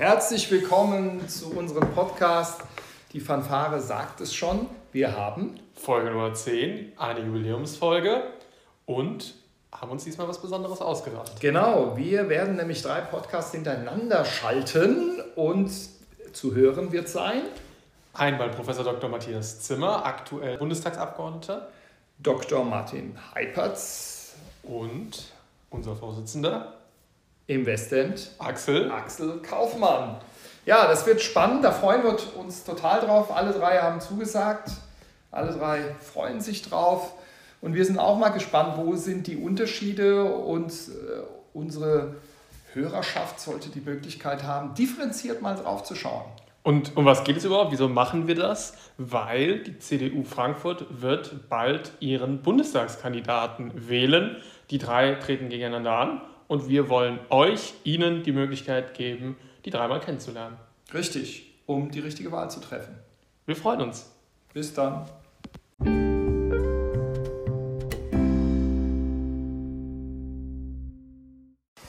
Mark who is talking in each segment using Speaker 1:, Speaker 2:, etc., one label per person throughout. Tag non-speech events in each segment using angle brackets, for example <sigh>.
Speaker 1: Herzlich willkommen zu unserem Podcast. Die Fanfare sagt es schon. Wir haben
Speaker 2: Folge Nummer 10, eine Jubiläumsfolge und haben uns diesmal was Besonderes ausgedacht.
Speaker 1: Genau, wir werden nämlich drei Podcasts hintereinander schalten und zu hören wird sein
Speaker 2: Einmal Professor Dr. Matthias Zimmer, aktuell Bundestagsabgeordneter.
Speaker 1: Dr. Martin Heipertz
Speaker 2: und unser Vorsitzender
Speaker 1: im Westend
Speaker 2: Axel.
Speaker 1: Axel Kaufmann. Ja, das wird spannend, da freuen wir uns total drauf. Alle drei haben zugesagt, alle drei freuen sich drauf. Und wir sind auch mal gespannt, wo sind die Unterschiede und äh, unsere Hörerschaft sollte die Möglichkeit haben, differenziert mal drauf zu schauen.
Speaker 2: Und um was geht es überhaupt? Wieso machen wir das? Weil die CDU Frankfurt wird bald ihren Bundestagskandidaten wählen. Die drei treten gegeneinander an und wir wollen euch, Ihnen die Möglichkeit geben, die dreimal kennenzulernen.
Speaker 1: Richtig, um die richtige Wahl zu treffen.
Speaker 2: Wir freuen uns.
Speaker 1: Bis dann.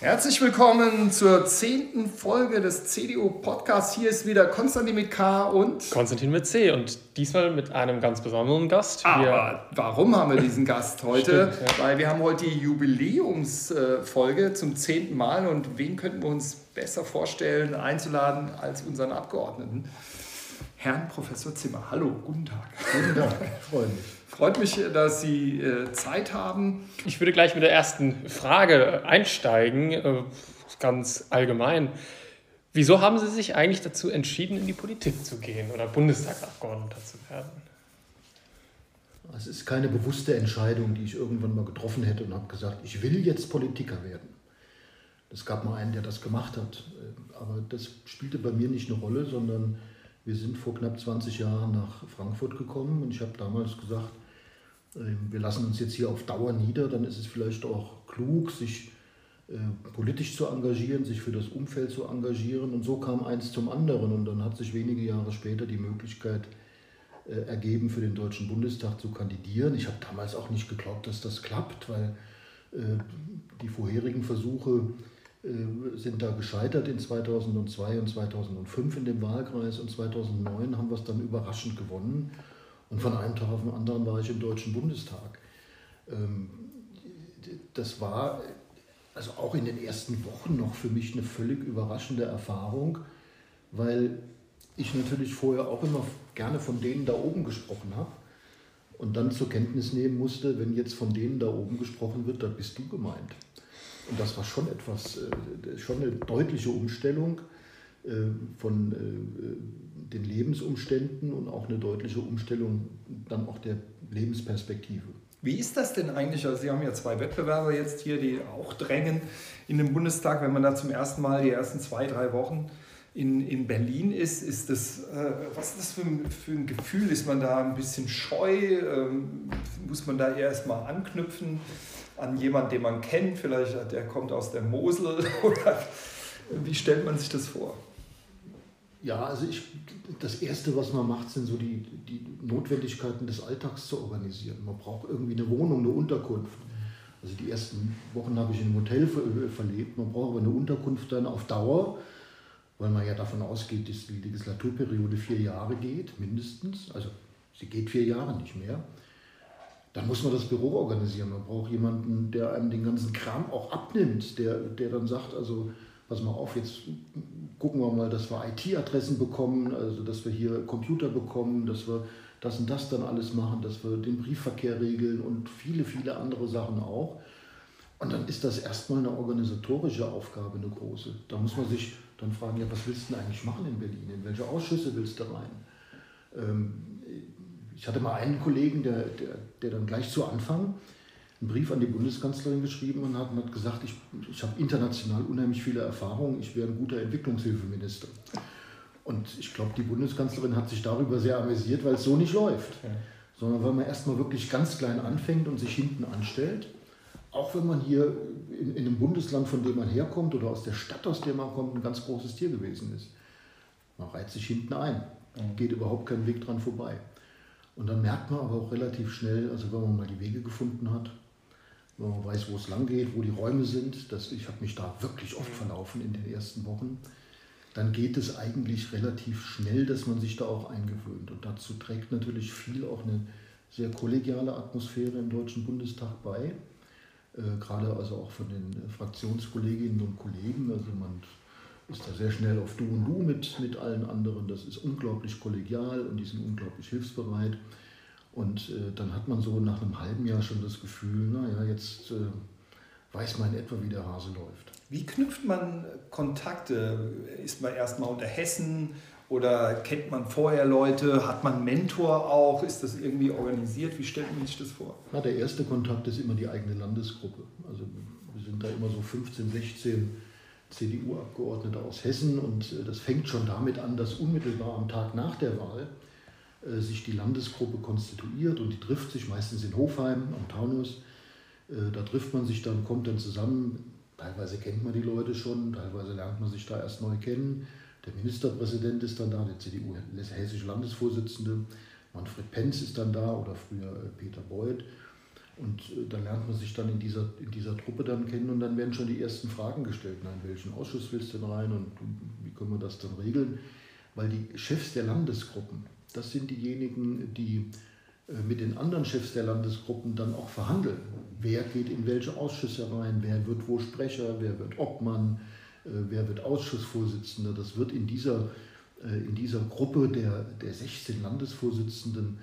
Speaker 1: Herzlich willkommen zur zehnten Folge des CDU-Podcasts. Hier ist wieder Konstantin mit K und
Speaker 2: Konstantin mit C und diesmal mit einem ganz besonderen Gast.
Speaker 1: Aber wir warum haben wir diesen Gast <laughs> heute? Stimmt, ja. Weil wir haben heute die Jubiläumsfolge zum zehnten Mal und wen könnten wir uns besser vorstellen, einzuladen als unseren Abgeordneten? Herrn Professor Zimmer. Hallo, guten Tag.
Speaker 3: Guten Tag, freue mich.
Speaker 1: Freut mich, dass Sie äh, Zeit haben.
Speaker 2: Ich würde gleich mit der ersten Frage einsteigen, äh, ganz allgemein. Wieso haben Sie sich eigentlich dazu entschieden, in die Politik zu gehen oder Bundestagsabgeordneter zu werden?
Speaker 3: Es ist keine bewusste Entscheidung, die ich irgendwann mal getroffen hätte und habe gesagt, ich will jetzt Politiker werden. Es gab mal einen, der das gemacht hat, aber das spielte bei mir nicht eine Rolle, sondern wir sind vor knapp 20 Jahren nach Frankfurt gekommen und ich habe damals gesagt, wir lassen uns jetzt hier auf Dauer nieder, dann ist es vielleicht auch klug, sich äh, politisch zu engagieren, sich für das Umfeld zu engagieren. Und so kam eins zum anderen. Und dann hat sich wenige Jahre später die Möglichkeit äh, ergeben, für den Deutschen Bundestag zu kandidieren. Ich habe damals auch nicht geglaubt, dass das klappt, weil äh, die vorherigen Versuche äh, sind da gescheitert in 2002 und 2005 in dem Wahlkreis und 2009 haben wir es dann überraschend gewonnen und von einem Tag auf den anderen war ich im Deutschen Bundestag. Ähm, das war also auch in den ersten Wochen noch für mich eine völlig überraschende Erfahrung, weil ich natürlich vorher auch immer gerne von denen da oben gesprochen habe und dann zur Kenntnis nehmen musste, wenn jetzt von denen da oben gesprochen wird, dann bist du gemeint. Und das war schon etwas, äh, schon eine deutliche Umstellung von äh, den Lebensumständen und auch eine deutliche Umstellung dann auch der Lebensperspektive.
Speaker 1: Wie ist das denn eigentlich? Also Sie haben ja zwei Wettbewerber jetzt hier, die auch drängen in den Bundestag. Wenn man da zum ersten Mal die ersten zwei, drei Wochen in, in Berlin ist, ist das, äh, was ist das für ein, für ein Gefühl? Ist man da ein bisschen scheu? Ähm, muss man da erst mal anknüpfen? an jemanden, den man kennt, vielleicht der kommt aus der Mosel <laughs> oder wie stellt man sich das vor?
Speaker 3: Ja, also ich, das Erste, was man macht, sind so die, die Notwendigkeiten des Alltags zu organisieren. Man braucht irgendwie eine Wohnung, eine Unterkunft. Also die ersten Wochen habe ich in einem Hotel verlebt. Man braucht aber eine Unterkunft dann auf Dauer, weil man ja davon ausgeht, dass die Legislaturperiode vier Jahre geht, mindestens. Also sie geht vier Jahre, nicht mehr dann muss man das Büro organisieren. Man braucht jemanden, der einem den ganzen Kram auch abnimmt, der, der dann sagt, also pass mal auf, jetzt gucken wir mal, dass wir IT-Adressen bekommen, also dass wir hier Computer bekommen, dass wir das und das dann alles machen, dass wir den Briefverkehr regeln und viele, viele andere Sachen auch. Und dann ist das erstmal eine organisatorische Aufgabe, eine große. Da muss man sich dann fragen, ja, was willst du denn eigentlich machen in Berlin? In welche Ausschüsse willst du rein? Ähm, ich hatte mal einen Kollegen, der, der, der dann gleich zu Anfang einen Brief an die Bundeskanzlerin geschrieben und hat, und hat gesagt, ich, ich habe international unheimlich viele Erfahrungen, ich wäre ein guter Entwicklungshilfeminister. Und ich glaube, die Bundeskanzlerin hat sich darüber sehr amüsiert, weil es so nicht läuft. Ja. Sondern weil man erstmal wirklich ganz klein anfängt und sich hinten anstellt. Auch wenn man hier in, in einem Bundesland, von dem man herkommt oder aus der Stadt, aus der man kommt, ein ganz großes Tier gewesen ist. Man reiht sich hinten ein, geht überhaupt keinen Weg dran vorbei. Und dann merkt man aber auch relativ schnell, also wenn man mal die Wege gefunden hat, man weiß, wo es lang geht, wo die Räume sind, dass ich habe mich da wirklich oft verlaufen in den ersten Wochen, dann geht es eigentlich relativ schnell, dass man sich da auch eingewöhnt. Und dazu trägt natürlich viel auch eine sehr kollegiale Atmosphäre im Deutschen Bundestag bei. Äh, gerade also auch von den Fraktionskolleginnen und Kollegen. Also man ist da sehr schnell auf Du und Du mit, mit allen anderen. Das ist unglaublich kollegial und die sind unglaublich hilfsbereit. Und äh, dann hat man so nach einem halben Jahr schon das Gefühl, naja, jetzt äh, weiß man in etwa, wie der Hase läuft.
Speaker 1: Wie knüpft man Kontakte? Ist man erstmal unter Hessen oder kennt man vorher Leute? Hat man einen Mentor auch? Ist das irgendwie organisiert? Wie stellt man sich das vor?
Speaker 3: Na, der erste Kontakt ist immer die eigene Landesgruppe. Also wir sind da immer so 15, 16 CDU-Abgeordnete aus Hessen und äh, das fängt schon damit an, dass unmittelbar am Tag nach der Wahl sich die Landesgruppe konstituiert und die trifft sich meistens in Hofheim am Taunus. Äh, da trifft man sich dann, kommt dann zusammen. Teilweise kennt man die Leute schon, teilweise lernt man sich da erst neu kennen. Der Ministerpräsident ist dann da, der CDU hessische Landesvorsitzende. Manfred Penz ist dann da oder früher Peter Beuth. Und da lernt man sich dann in dieser, in dieser Truppe dann kennen und dann werden schon die ersten Fragen gestellt. Na, in welchen Ausschuss willst du denn rein und wie können wir das dann regeln? Weil die Chefs der Landesgruppen, das sind diejenigen, die äh, mit den anderen Chefs der Landesgruppen dann auch verhandeln. Wer geht in welche Ausschüsse rein, wer wird wo Sprecher, wer wird Obmann, äh, wer wird Ausschussvorsitzender. Das wird in dieser, äh, in dieser Gruppe der, der 16 Landesvorsitzenden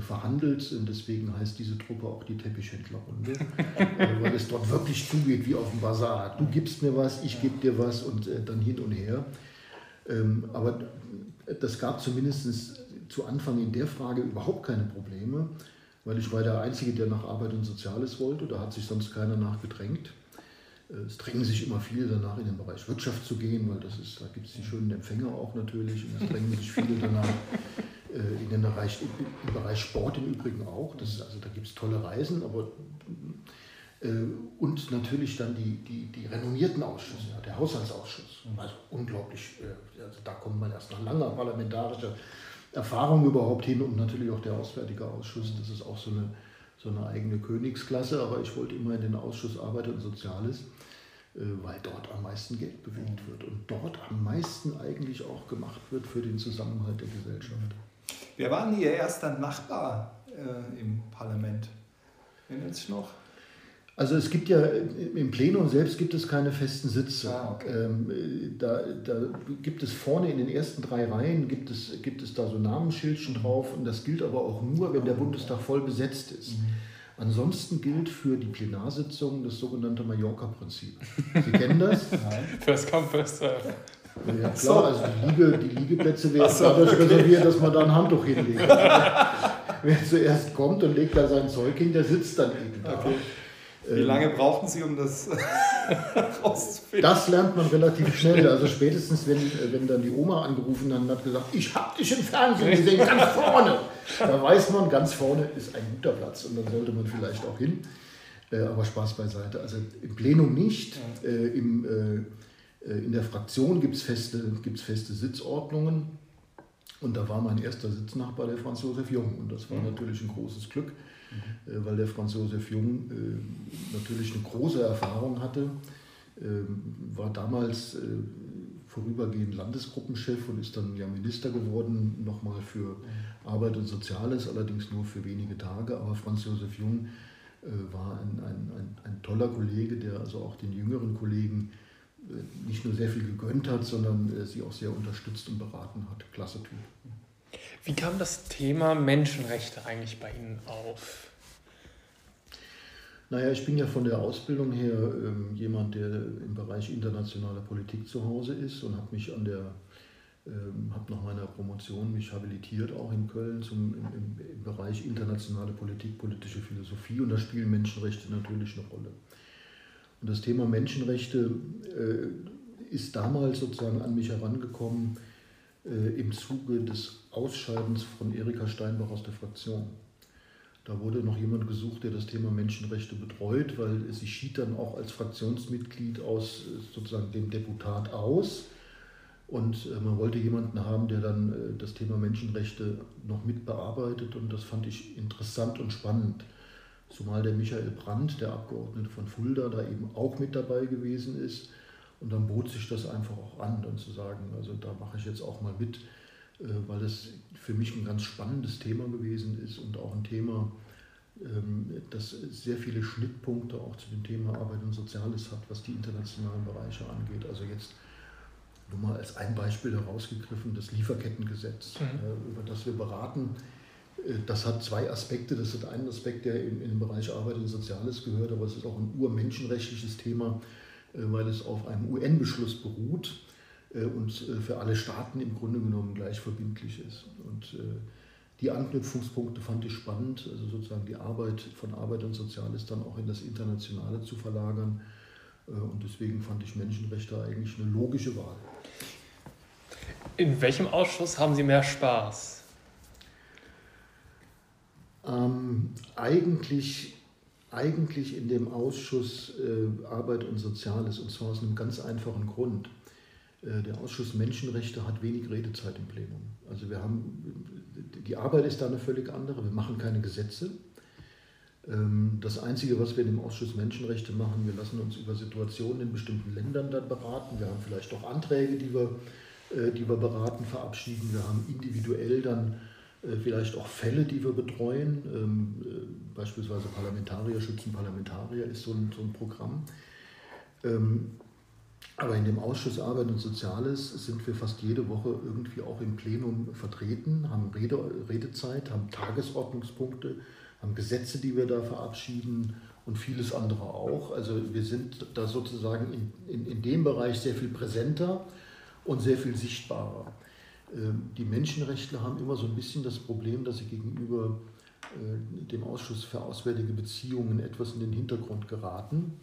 Speaker 3: verhandelt. Und deswegen heißt diese Truppe auch die Teppichhändlerrunde, <laughs> weil es dort wirklich zugeht wie auf dem Bazar. Du gibst mir was, ich gebe dir was und dann hin und her. Ähm, aber das gab zumindest zu Anfang in der Frage überhaupt keine Probleme, weil ich war der Einzige, der nach Arbeit und Soziales wollte. Da hat sich sonst keiner nachgedrängt. Äh, es drängen sich immer viele danach, in den Bereich Wirtschaft zu gehen, weil das ist, da gibt es die schönen Empfänger auch natürlich. Und es drängen sich viele danach äh, in den Bereich, im Bereich Sport im Übrigen auch. Das also da gibt es tolle Reisen, aber äh, und natürlich dann die, die, die renommierten Ausschüsse, der Haushaltsausschuss. Also unglaublich, also da kommt man erst nach langer parlamentarischer Erfahrung überhaupt hin und natürlich auch der Auswärtige Ausschuss. Das ist auch so eine, so eine eigene Königsklasse, aber ich wollte immer in den Ausschuss Arbeit und Soziales, äh, weil dort am meisten Geld bewegt wird und dort am meisten eigentlich auch gemacht wird für den Zusammenhalt der Gesellschaft.
Speaker 1: Wer war denn Ihr erster Nachbar äh, im Parlament? Erinnert sich noch?
Speaker 3: Also es gibt ja im Plenum selbst gibt es keine festen Sitze. Ah, okay. ähm, da, da, gibt es vorne in den ersten drei Reihen gibt es, gibt es da so Namensschildchen drauf und das gilt aber auch nur, wenn der Bundestag voll besetzt ist. Mhm. Ansonsten gilt für die Plenarsitzung das sogenannte Mallorca-Prinzip. Sie kennen das? <laughs>
Speaker 2: Nein. First come, first serve.
Speaker 3: Ja klar, also die, Liege, die Liegeplätze werden so, dadurch okay. reserviert, dass man da ein Handtuch hinlegt. <laughs> Wer zuerst kommt und legt da sein Zeug hin, der sitzt dann eben da. Okay.
Speaker 1: Wie lange ähm, brauchten Sie, um das <laughs>
Speaker 3: rauszufinden? Das lernt man relativ schnell. Also spätestens, wenn, wenn dann die Oma angerufen hat und hat gesagt, ich habe dich im Fernsehen gesehen, ganz vorne. Da weiß man, ganz vorne ist ein guter Platz und dann sollte man vielleicht auch hin. Äh, aber Spaß beiseite. Also im Plenum nicht. Äh, im, äh, in der Fraktion gibt es feste, gibt's feste Sitzordnungen. Und da war mein erster Sitznachbar der Franz Josef Jung. Und das war mhm. natürlich ein großes Glück mhm. weil der Franz Josef Jung äh, natürlich eine große Erfahrung hatte, ähm, war damals äh, vorübergehend Landesgruppenchef und ist dann ja Minister geworden, nochmal für Arbeit und Soziales, allerdings nur für wenige Tage. Aber Franz Josef Jung war ein, ein, ein, ein toller Kollege, der also auch den jüngeren Kollegen nicht nur sehr viel gegönnt hat, sondern sie auch sehr unterstützt und beraten hat. Klasse Typ.
Speaker 2: Wie kam das Thema Menschenrechte eigentlich bei Ihnen auf?
Speaker 3: Naja, ich bin ja von der Ausbildung her ähm, jemand, der im Bereich internationale Politik zu Hause ist und habe mich an der, ähm, habe nach meiner Promotion mich habilitiert, auch in Köln zum, im, im, Bereich internationale Politik, politische Philosophie und da spielen Menschenrechte natürlich eine Rolle. Und das Thema Menschenrechte äh, ist damals sozusagen an mich herangekommen im Zuge des Ausscheidens von Erika Steinbach aus der Fraktion. Da wurde noch jemand gesucht, der das Thema Menschenrechte betreut, weil sie schied dann auch als Fraktionsmitglied aus sozusagen dem Deputat aus. Und äh, man wollte jemanden haben, der dann äh, das Thema Menschenrechte noch mit bearbeitet. Und das fand ich interessant und spannend. Zumal der Michael Brandt, der Abgeordnete von Fulda, da eben auch mit dabei gewesen ist. Und dann bot sich das einfach auch an, dann zu sagen, also da mache ich jetzt auch mal mit, äh, weil das für mich ein ganz spannendes Thema gewesen ist und auch ein Thema, ähm, das sehr viele Schnittpunkte auch zu dem Thema Arbeit und Soziales hat, was die internationalen Bereiche angeht. Also jetzt nur mal als ein Beispiel herausgegriffen, das Lieferkettengesetz, mhm. Äh, über das wir beraten. Äh, das hat zwei Aspekte. Das hat einen Aspekt, der in, in den Bereich Arbeit und Soziales gehört, aber es ist auch ein urmenschenrechtliches Thema, weil es auf einem UN-Beschluss beruht und für alle Staaten im Grunde genommen gleich verbindlich ist. Und die Anknüpfungspunkte fand ich spannend, also sozusagen die Arbeit von Arbeit und Soziales dann auch in das Internationale zu verlagern. Und deswegen fand ich Menschenrechte eigentlich eine logische Wahl.
Speaker 2: In welchem Ausschuss haben Sie mehr Spaß?
Speaker 3: Ähm, eigentlich, eigentlich in dem Ausschuss äh, Arbeit und Soziales und zwar aus einem ganz einfachen Grund. Äh, der Ausschuss Menschenrechte hat wenig Redezeit im Plenum. Also wir haben, die Arbeit ist da eine völlig andere. Wir machen keine Gesetze. Ähm, das Einzige, was wir dem Ausschuss Menschenrechte machen, wir lassen uns über Situationen in bestimmten Ländern dann beraten. Wir haben vielleicht auch Anträge, die wir äh, die wir beraten, verabschieden. Wir haben individuell dann vielleicht auch Fälle, die wir betreuen. Ähm, äh, beispielsweise Parlamentarier schützen Parlamentarier ist so ein, so ein Programm. Ähm, aber in dem Ausschuss Arbeit und Soziales sind wir fast jede Woche irgendwie auch im Plenum vertreten, haben Rede, Redezeit, haben Tagesordnungspunkte, haben Gesetze, die wir da verabschieden und vieles andere auch. Also wir sind da sozusagen in, in, in dem Bereich sehr viel präsenter und sehr viel sichtbarer. Ähm, die Menschenrechtler haben immer so ein bisschen das Problem, dass sie gegenüber äh, dem Ausschuss für Auswärtige Beziehungen etwas in den Hintergrund geraten.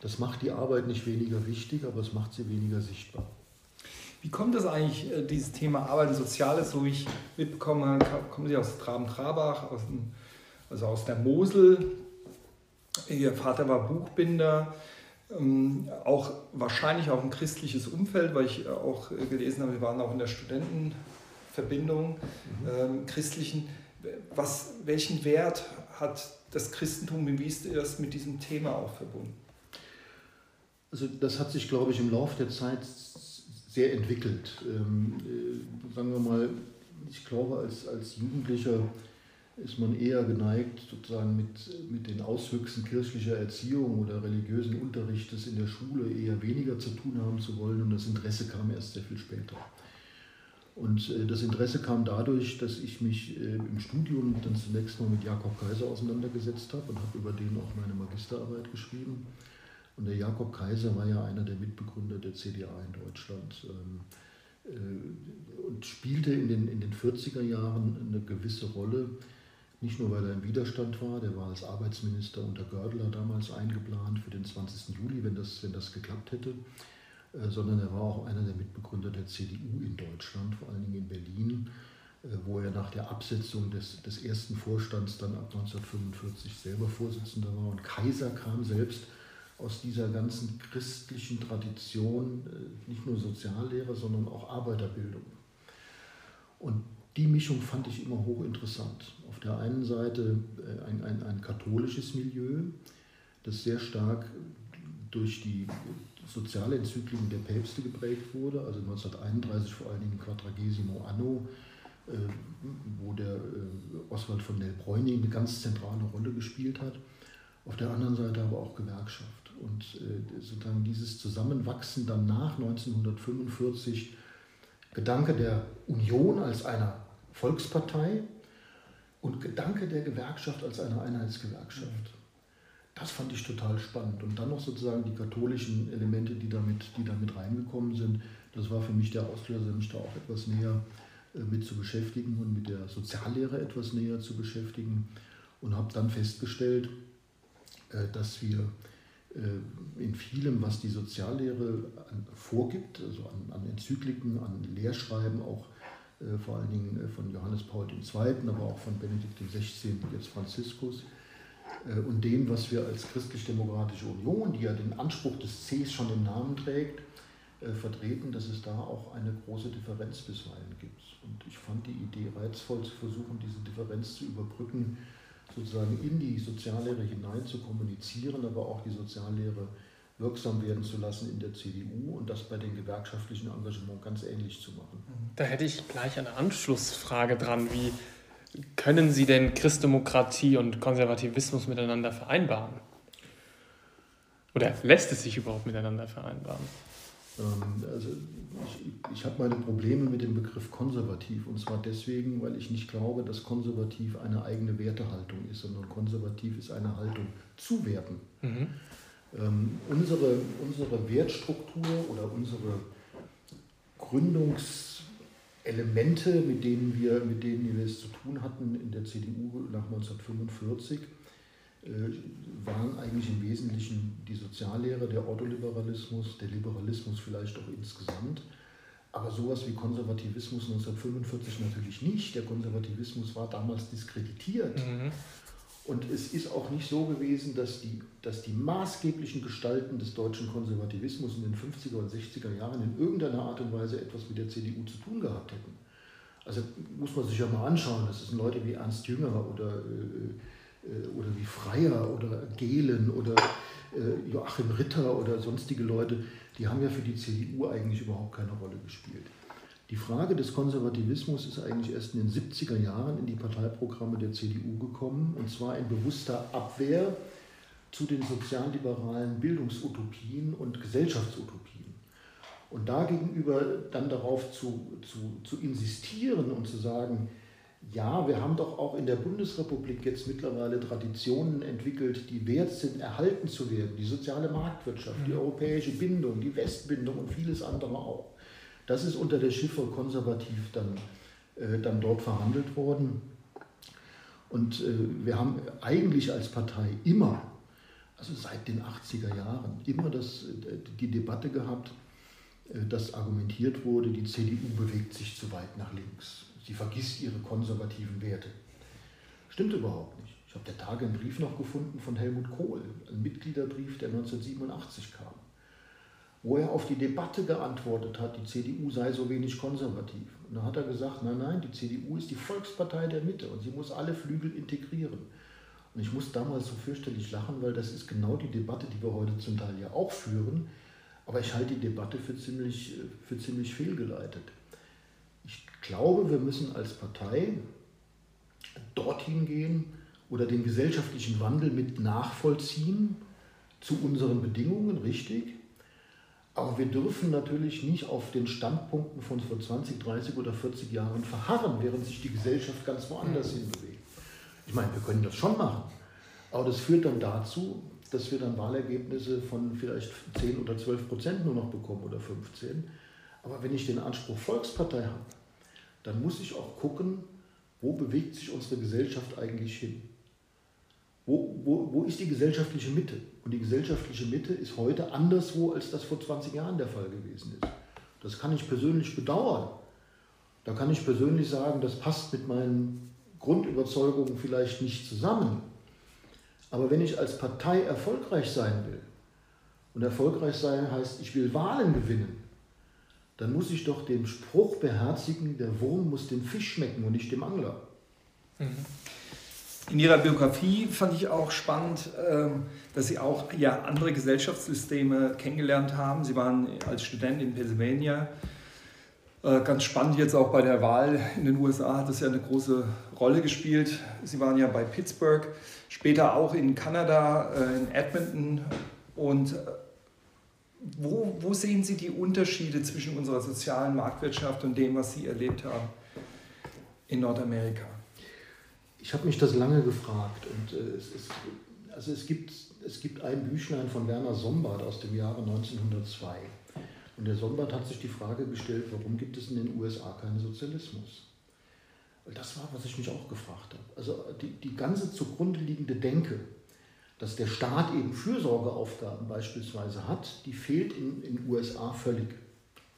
Speaker 3: Das macht die Arbeit nicht weniger wichtig, aber es macht sie weniger sichtbar.
Speaker 1: Wie kommt das eigentlich, äh, dieses Thema Arbeit und Soziales, so wie ich mitbekommen habe, kommen Sie aus Traben-Trabach, also aus der Mosel. Ihr Vater war Buchbinder. Ähm, auch wahrscheinlich auch ein christliches Umfeld, weil ich äh, auch äh, gelesen habe, wir waren auch in der Studentenverbindung mhm. ähm, christlichen. Was, welchen Wert hat das Christentum, wie ist das mit diesem Thema auch verbunden?
Speaker 3: Also das hat sich, glaube ich, im Laufe der Zeit sehr entwickelt. Ähm, äh, sagen wir mal, ich glaube, als, als Jugendlicher ist man eher geneigt, sozusagen mit, mit den Auswüchsen kirchlicher Erziehung oder religiösen Unterrichtes in der Schule eher weniger zu tun haben zu wollen und das Interesse kam erst sehr viel später. Und äh, das Interesse kam dadurch, dass ich mich äh, im Studium dann zunächst mal mit Jakob Kaiser auseinandergesetzt habe und habe über den auch meine Magisterarbeit geschrieben. Und der Jakob Kaiser war ja einer der Mitbegründer der CDA in Deutschland ähm, äh, und spielte in den, in den 40er Jahren eine gewisse Rolle nicht nur, weil er im Widerstand war, der war als Arbeitsminister unter Gördler damals eingeplant für den 20. Juli, wenn das, wenn das geklappt hätte, äh, sondern er war auch einer der Mitbegründer der CDU in Deutschland, vor allen Dingen in Berlin, äh, wo er nach der Absetzung des, des ersten Vorstands dann ab 1945 selber Vorsitzender war. Und Kaiser kam selbst aus dieser ganzen christlichen Tradition, äh, nicht nur Soziallehre, sondern auch Arbeiterbildung. Und die Mischung fand ich immer hochinteressant. Auf der einen Seite äh, ein, ein, ein katholisches Milieu, das sehr stark durch die Sozialenzykliken der Päpste geprägt wurde, also 1931 vor allen Dingen Quadragesimo Anno, äh, wo der äh, Oswald von Nell Bräuning eine ganz zentrale Rolle gespielt hat. Auf der anderen Seite aber auch Gewerkschaft. Und sozusagen dieses Zusammenwachsen dann nach 1945 Gedanke der Union als einer Volkspartei und Gedanke der Gewerkschaft als einer Einheitsgewerkschaft. Das fand ich total spannend. Und dann noch sozusagen die katholischen Elemente, die damit, die damit reingekommen sind. Das war für mich der Auslöser, mich da auch etwas näher äh, mit zu beschäftigen und mit der Soziallehre etwas näher zu beschäftigen. Und habe dann festgestellt, äh, dass wir in vielem, was die Soziallehre vorgibt, also an, an Enzykliken, an Lehrschreiben, auch äh, vor allen Dingen äh, von Johannes Paul II., aber auch von Benedikt XVI. jetzt Franziskus, und dem, was wir als Christlich-Demokratische Union, die ja den Anspruch des Cs schon im Namen trägt, vertreten, dass es da auch eine große Differenz bisweilen gibt. Und ich fand die Idee reizvoll, zu versuchen, diese Differenz zu überbrücken sozusagen in die Soziallehre hinein zu kommunizieren, aber auch die Soziallehre wirksam werden zu lassen in der CDU und das bei den gewerkschaftlichen Engagement ganz ähnlich zu machen.
Speaker 2: Da hätte ich gleich eine Anschlussfrage dran. Wie können Sie denn Christdemokratie und Konservativismus miteinander vereinbaren? Oder lässt es sich überhaupt miteinander vereinbaren?
Speaker 3: Ähm, also ich, ich habe meine Probleme mit dem Begriff konservativ und zwar deswegen, weil ich nicht glaube, dass konservativ eine eigene Wertehaltung ist, sondern konservativ ist eine Haltung zu Werten. Mhm. Ähm, unsere, unsere Wertstruktur oder unsere Gründungselemente, mit denen, wir, mit denen wir es zu tun hatten in der CDU nach 1945, äh, waren eigentlich im Wesentlichen die Soziallehre, der Ordoliberalismus, der Liberalismus vielleicht auch insgesamt. Aber sowas wie Konservativismus 1945 natürlich nicht. Der Konservativismus war damals diskreditiert. Mhm. Und es ist auch nicht so gewesen, dass die, dass die maßgeblichen Gestalten des deutschen Konservativismus in den 50er und 60er Jahren in irgendeiner Art und Weise etwas mit der CDU zu tun gehabt hätten. Also muss man sich ja mal anschauen, das sind Leute wie Ernst Jünger oder, äh, äh oder wie Freier oder Gehlen oder äh, Joachim Ritter oder sonstige Leute, die haben ja für die CDU eigentlich überhaupt keine Rolle gespielt. Die Frage des Konservativismus ist eigentlich erst in den 70er Jahren in die Parteiprogramme der CDU gekommen, und zwar in bewusster Abwehr zu den sozialliberalen Bildungsutopien und Gesellschaftsutopien. Und dagegenüber dann darauf zu, zu, zu insistieren und zu sagen, ja, wir haben doch auch in der Bundesrepublik jetzt mittlerweile Traditionen entwickelt, die wert sind, erhalten zu werden. Die soziale Marktwirtschaft, die mhm. europäische Bindung, die Westbindung und vieles andere auch. Das ist unter der Schiffer konservativ dann, äh, dann dort verhandelt worden. Und äh, wir haben eigentlich als Partei immer, also seit den 80er Jahren, immer das, äh, die Debatte gehabt, äh, dass argumentiert wurde, die CDU bewegt sich zu weit nach links. Sie vergisst ihre konservativen Werte. Stimmt überhaupt nicht. Ich habe der Tage einen Brief noch gefunden von Helmut Kohl, ein Mitgliederbrief, der 1987 kam wo er auf die Debatte geantwortet hat, die CDU sei so wenig konservativ. Und da hat er gesagt, nein, nein, die CDU ist die Volkspartei der Mitte und sie muss alle Flügel integrieren. Und ich muss damals so fürchterlich lachen, weil das ist genau die Debatte, die wir heute zum Teil ja auch führen. Aber ich halte die Debatte für ziemlich, für ziemlich fehlgeleitet. Ich glaube, wir müssen als Partei dorthin gehen oder den gesellschaftlichen Wandel mit nachvollziehen zu unseren Bedingungen, richtig. Aber wir dürfen natürlich nicht auf den Standpunkten von vor 20, 30 oder 40 Jahren verharren, während sich die Gesellschaft ganz woanders mhm. hin bewegt. Ich meine, wir können das schon machen, aber das führt dann dazu, dass wir dann Wahlergebnisse von vielleicht 10 oder 12 Prozent nur noch bekommen oder 15. Aber wenn ich den Anspruch Volkspartei habe, dann muss ich auch gucken, wo bewegt sich unsere Gesellschaft eigentlich hin. Wo, wo, wo ist die gesellschaftliche Mitte? Und die gesellschaftliche Mitte ist heute anderswo, als das vor 20 Jahren der Fall gewesen ist. Das kann ich persönlich bedauern. Da kann ich persönlich sagen, das passt mit meinen Grundüberzeugungen vielleicht nicht zusammen. Aber wenn ich als Partei erfolgreich sein will, und erfolgreich sein heißt, ich will Wahlen gewinnen, dann muss ich doch den Spruch beherzigen, der Wurm muss dem Fisch schmecken und nicht dem Angler.
Speaker 1: Mhm. In Ihrer Biografie fand ich auch spannend, ähm, dass Sie auch ja, andere Gesellschaftssysteme kennengelernt haben. Sie waren als Student in Pennsylvania. Äh, ganz spannend jetzt auch bei der Wahl in den USA hat das ja eine große Rolle gespielt. Sie waren ja bei Pittsburgh, später auch in Kanada, äh, in Edmonton. Und äh, wo, wo sehen Sie die Unterschiede zwischen unserer sozialen Marktwirtschaft und dem, was Sie erlebt haben in Nordamerika?
Speaker 3: Ich habe mich das lange gefragt und äh, es, also es, gibt, es gibt ein Büchlein von Werner Sombart aus dem Jahre 1902. Und der Sombart hat sich die Frage gestellt, warum gibt es in den USA keinen Sozialismus? Das war, was ich mich auch gefragt habe. Also die, die ganze zugrunde liegende Denke, dass der Staat eben Fürsorgeaufgaben beispielsweise hat, die fehlt in den USA völlig.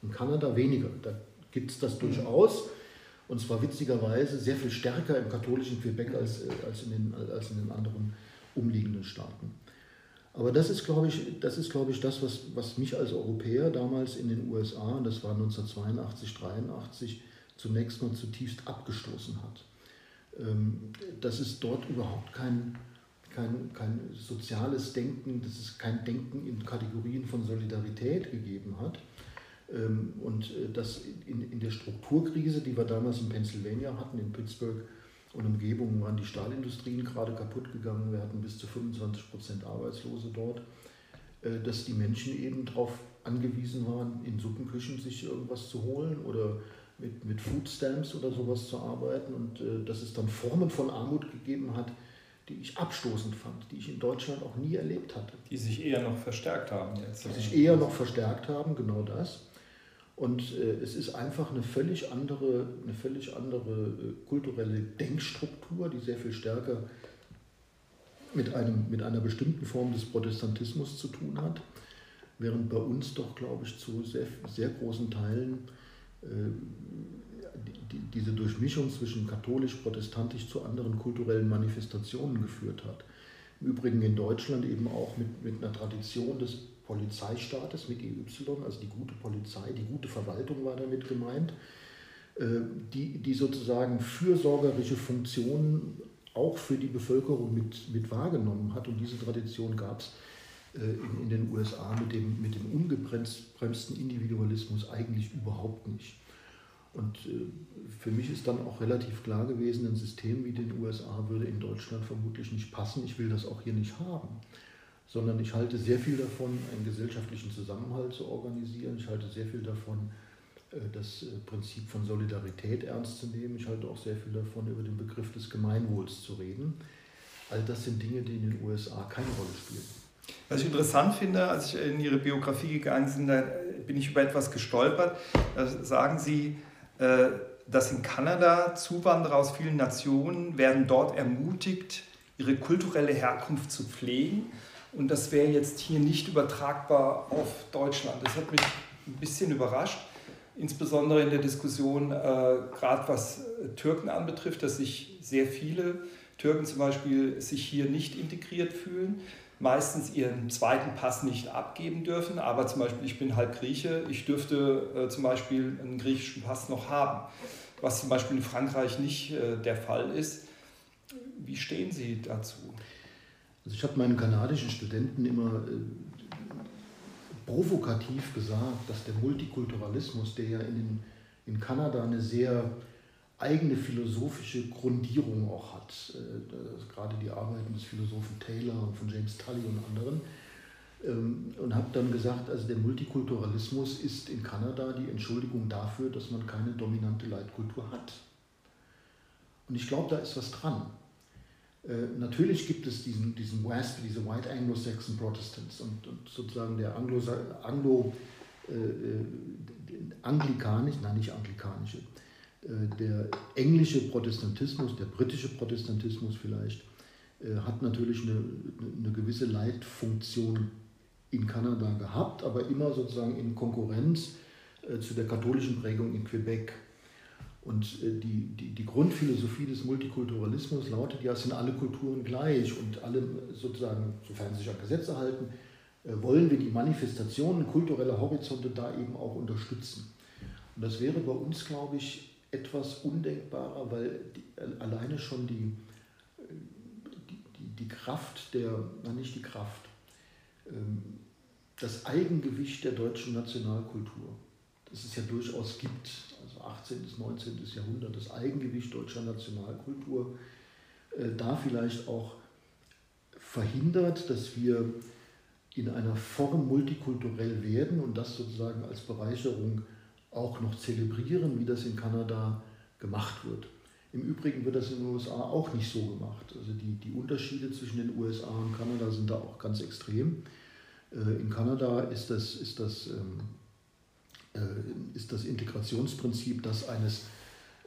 Speaker 3: In Kanada weniger. Da gibt es das durchaus. Und zwar witzigerweise sehr viel stärker im katholischen Quebec als, äh, als, in, den, als in den anderen umliegenden Staaten. Aber das ist, glaube ich, das, ist, glaube ich, das was, was mich als Europäer damals in den USA, und das war 1982, 83, zunächst mal zutiefst abgestoßen hat. Ähm, dass es dort überhaupt kein, kein, kein soziales Denken, dass es kein Denken in Kategorien von Solidarität gegeben hat. Ähm, und äh, dass in, in der Strukturkrise, die wir damals in Pennsylvania hatten, in Pittsburgh und Umgebung, waren die Stahlindustrien gerade kaputt gegangen. Wir hatten bis zu 25 Prozent Arbeitslose dort, äh, dass die Menschen eben darauf angewiesen waren, in Suppenküchen sich irgendwas zu holen oder mit, mit Foodstamps oder sowas zu arbeiten und äh, dass es dann Formen von Armut gegeben hat, die ich abstoßend fand, die ich in Deutschland auch nie erlebt hatte.
Speaker 1: Die sich eher noch verstärkt haben jetzt.
Speaker 3: Die sich eher noch verstärkt haben, genau das. Und äh, es ist einfach eine völlig andere, eine völlig andere äh, kulturelle Denkstruktur, die sehr viel stärker mit, einem, mit einer bestimmten Form des Protestantismus zu tun hat, während bei uns doch, glaube ich, zu sehr, sehr großen Teilen äh, die, diese Durchmischung zwischen katholisch-protestantisch zu anderen kulturellen Manifestationen geführt hat. Im Übrigen in Deutschland eben auch mit, mit einer Tradition des Polizeistaates mit EY, also die gute Polizei, die gute Verwaltung war damit gemeint, äh, die, die sozusagen fürsorgerische Funktionen auch für die Bevölkerung mit, mit wahrgenommen hat. Und diese Tradition gab es äh, in, in den USA mit dem, mit dem ungebremsten Individualismus eigentlich überhaupt nicht. Und äh, für mich ist dann auch relativ klar gewesen, ein System wie den USA würde in Deutschland vermutlich nicht passen. Ich will das auch hier nicht haben sondern ich halte sehr viel davon, einen gesellschaftlichen Zusammenhalt zu organisieren. Ich halte sehr viel davon, äh, das äh, Prinzip von Solidarität ernst zu nehmen. Ich halte auch sehr viel davon, über den Begriff des Gemeinwohls zu reden. All das sind Dinge, die in den USA keine Rolle spielen.
Speaker 1: Was ich interessant finde, als ich in Ihre Biografie gegangen bin, da bin ich über etwas gestolpert. Da sagen Sie, dass in Kanada Zuwanderer aus vielen Nationen werden dort ermutigt, ihre kulturelle Herkunft zu pflegen und das wäre jetzt hier nicht übertragbar auf Deutschland. Das hat mich ein bisschen überrascht, insbesondere in der Diskussion, äh, gerade was Türken anbetrifft, dass sich sehr viele Türken zum Beispiel sich hier nicht integriert fühlen, meistens ihren zweiten Pass nicht abgeben dürfen. Aber zum Beispiel, ich bin halb Grieche, ich dürfte äh, zum Beispiel einen griechischen Pass noch haben, was zum Beispiel in Frankreich nicht äh, der Fall ist. Wie stehen Sie dazu?
Speaker 3: Also ich habe meinen kanadischen Studenten immer äh, provokativ gesagt, dass der Multikulturalismus, der ja in, in Kanada eine sehr eigene philosophische Grundierung auch hat, äh, gerade die Arbeiten des Philosophen Taylor und von James Tully und anderen, ähm, und habe dann gesagt, also der Multikulturalismus ist in Kanada die Entschuldigung dafür, dass man keine dominante Leitkultur hat. Und ich glaube, da ist was dran. Äh, natürlich gibt es diesen, diesen WASP, diese White Anglo-Saxon Protestants und, und, sozusagen der Anglo, Anglo äh, äh anglikanisch, nein nicht anglikanische, der englische Protestantismus, der britische Protestantismus vielleicht, äh, hat natürlich eine, eine gewisse Leitfunktion in Kanada gehabt, aber immer sozusagen in Konkurrenz äh, zu der katholischen Prägung in Quebec. Und äh, die, die, die Grundphilosophie des Multikulturalismus lautet ja, es sind alle Kulturen gleich und alle sozusagen, sofern sie sich an Gesetze halten, äh, wollen wir die Manifestationen kultureller Horizonte da eben auch unterstützen. Und das wäre bei uns, glaube ich, etwas undenkbarer, weil die, alleine schon die, äh, die, die, die Kraft der, na nicht die Kraft, ähm, das Eigengewicht der deutschen Nationalkultur, das es ja durchaus gibt, 18. bis 19. Jahrhundert, das Eigengewicht deutscher Nationalkultur, äh, da vielleicht auch verhindert, dass wir in einer Form multikulturell werden und das sozusagen als Bereicherung auch noch zelebrieren, wie das in Kanada gemacht wird. Im Übrigen wird das in den USA auch nicht so gemacht. Also die, die Unterschiede zwischen den USA und Kanada sind da auch ganz extrem. Äh, in Kanada ist das, ist das ähm, äh, ist das Integrationsprinzip das eines,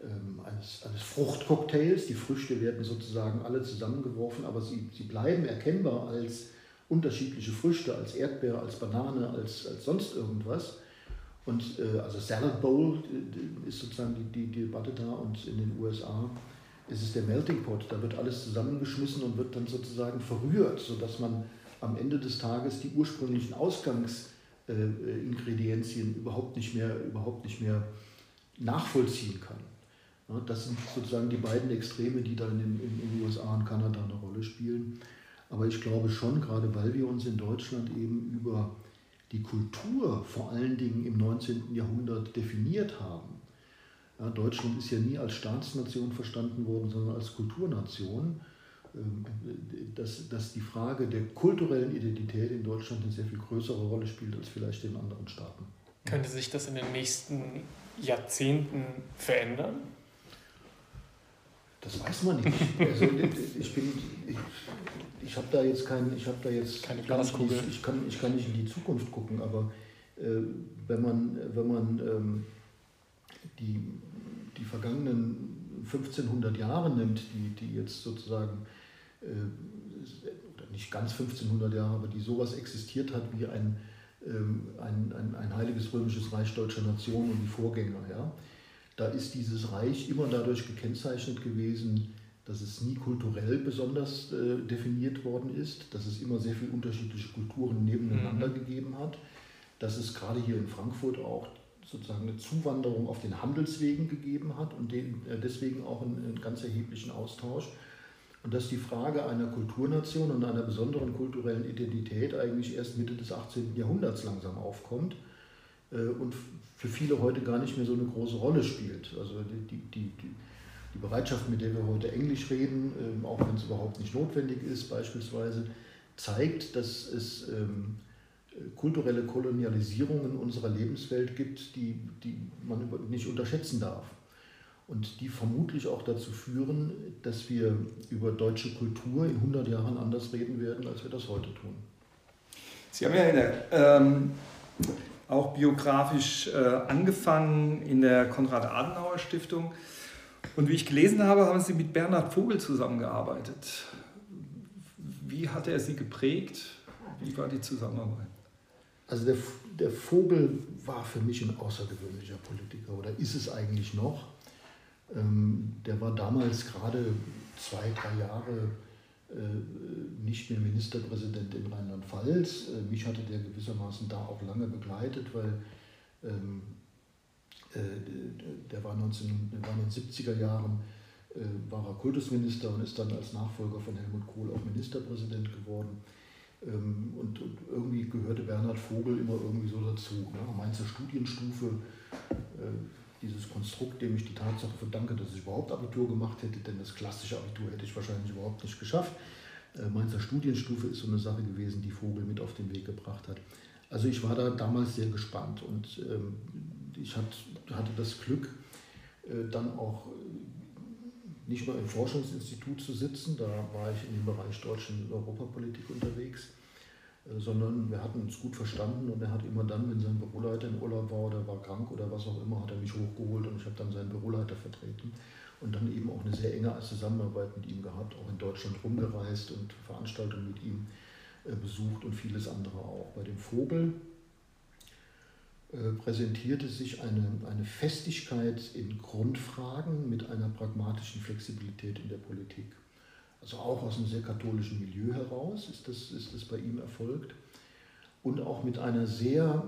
Speaker 3: ähm, eines, eines Fruchtcocktails. Die Früchte werden sozusagen alle zusammengeworfen, aber sie, sie bleiben erkennbar als unterschiedliche Früchte, als Erdbeere, als Banane, als, als sonst irgendwas. Und äh, also Salad Bowl ist sozusagen die, die, die Debatte da und in den USA ist es der Melting Pot. Da wird alles zusammengeschmissen und wird dann sozusagen verrührt, sodass man am Ende des Tages die ursprünglichen Ausgangs- äh, äh, überhaupt nicht mehr, überhaupt nicht mehr nachvollziehen kann. Ja, das sind sozusagen die beiden Extreme, die dann in in den USA und Kanada eine Rolle spielen. Aber ich glaube schon, gerade weil wir uns in Deutschland eben über die Kultur vor allen Dingen im 19. Jahrhundert definiert haben. Ja, Deutschland ist ja nie als Staatsnation verstanden worden, sondern als Kulturnation. Ähm, dass, dass die Frage der kulturellen Identität in Deutschland eine sehr viel größere Rolle spielt als vielleicht in anderen Staaten.
Speaker 2: Könnte sich das in den nächsten Jahrzehnten verändern?
Speaker 3: Das weiß man nicht. Also, ich bin, ich, ich habe da jetzt kein, ich habe da jetzt
Speaker 2: keine Glaskugel.
Speaker 3: Ich, kann, ich kann nicht in die Zukunft gucken, aber äh, wenn man, wenn man ähm, die, die vergangenen 1500 Jahre nimmt, die, die jetzt sozusagen äh, oder nicht ganz 1500 Jahre, aber die sowas existiert hat wie ein, ähm, ein, ein, ein heiliges römisches Reich deutscher Nation und die Vorgänger. Ja? Da ist dieses Reich immer dadurch gekennzeichnet gewesen, dass es nie kulturell besonders äh, definiert worden ist, dass es immer sehr viele unterschiedliche Kulturen nebeneinander mhm. gegeben hat, dass es gerade hier in Frankfurt auch sozusagen eine Zuwanderung auf den Handelswegen gegeben hat und den, äh, deswegen auch einen, einen ganz erheblichen Austausch. Und dass die Frage einer Kulturnation und einer besonderen kulturellen Identität eigentlich erst Mitte des 18. Jahrhunderts langsam aufkommt äh, und für viele heute gar nicht mehr so eine große Rolle spielt. Also die, die, die, die Bereitschaft, mit der wir heute Englisch reden, ähm, auch wenn es überhaupt nicht notwendig ist, beispielsweise, zeigt, dass es ähm, kulturelle Kolonialisierungen unserer Lebenswelt gibt, die, die man nicht unterschätzen darf. Und die vermutlich auch dazu führen, dass wir über deutsche Kultur in 100 Jahren anders reden werden, als wir das heute tun.
Speaker 1: Sie haben ja in der, ähm, auch biografisch äh, angefangen in der Konrad-Adenauer-Stiftung. Und wie ich gelesen habe, haben Sie mit Bernhard Vogel zusammengearbeitet. Wie hat er Sie geprägt? Wie war die Zusammenarbeit?
Speaker 3: Also der, der Vogel war für mich ein außergewöhnlicher Politiker oder ist es eigentlich noch. Ähm, der war damals gerade zwei, drei Jahre nicht mehr Ministerpräsident in Rheinland-Pfalz. Äh, mich hatte der gewissermaßen da auch lange begleitet, weil ähm, äh, der war, 19, der war in den 70er Jahren äh, war er Kultusminister und ist dann als Nachfolger von Helmut Kohl auch Ministerpräsident geworden. Ähm, und, und, irgendwie gehörte Bernhard Vogel immer irgendwie so dazu. Ne? Mainzer Studienstufe, äh, dieses Konstrukt, dem ich die Tatsache verdanke, dass ich überhaupt Abitur gemacht hätte, denn das klassische Abitur hätte ich wahrscheinlich überhaupt nicht geschafft. Äh, Mainzer Studienstufe ist so eine Sache gewesen, die Vogel mit auf den Weg gebracht hat. Also ich war da damals sehr gespannt und ähm, ich hat, hatte das Glück, äh, dann auch äh, nicht nur im Forschungsinstitut zu sitzen, da war ich in dem Bereich deutschen Europapolitik unterwegs, sondern wir hatten uns gut verstanden und er hat immer dann, wenn sein Büroleiter in Urlaub war oder war krank oder was auch immer, hat er mich hochgeholt und ich habe dann seinen Büroleiter vertreten und dann eben auch eine sehr enge Zusammenarbeit mit ihm gehabt, auch in Deutschland rumgereist und Veranstaltungen mit ihm äh, besucht und vieles andere auch. Bei dem Vogel äh, präsentierte sich eine, eine Festigkeit in Grundfragen mit einer pragmatischen Flexibilität in der Politik also auch aus einem sehr katholischen Milieu heraus ist das, ist das bei ihm erfolgt. Und auch mit, einer sehr,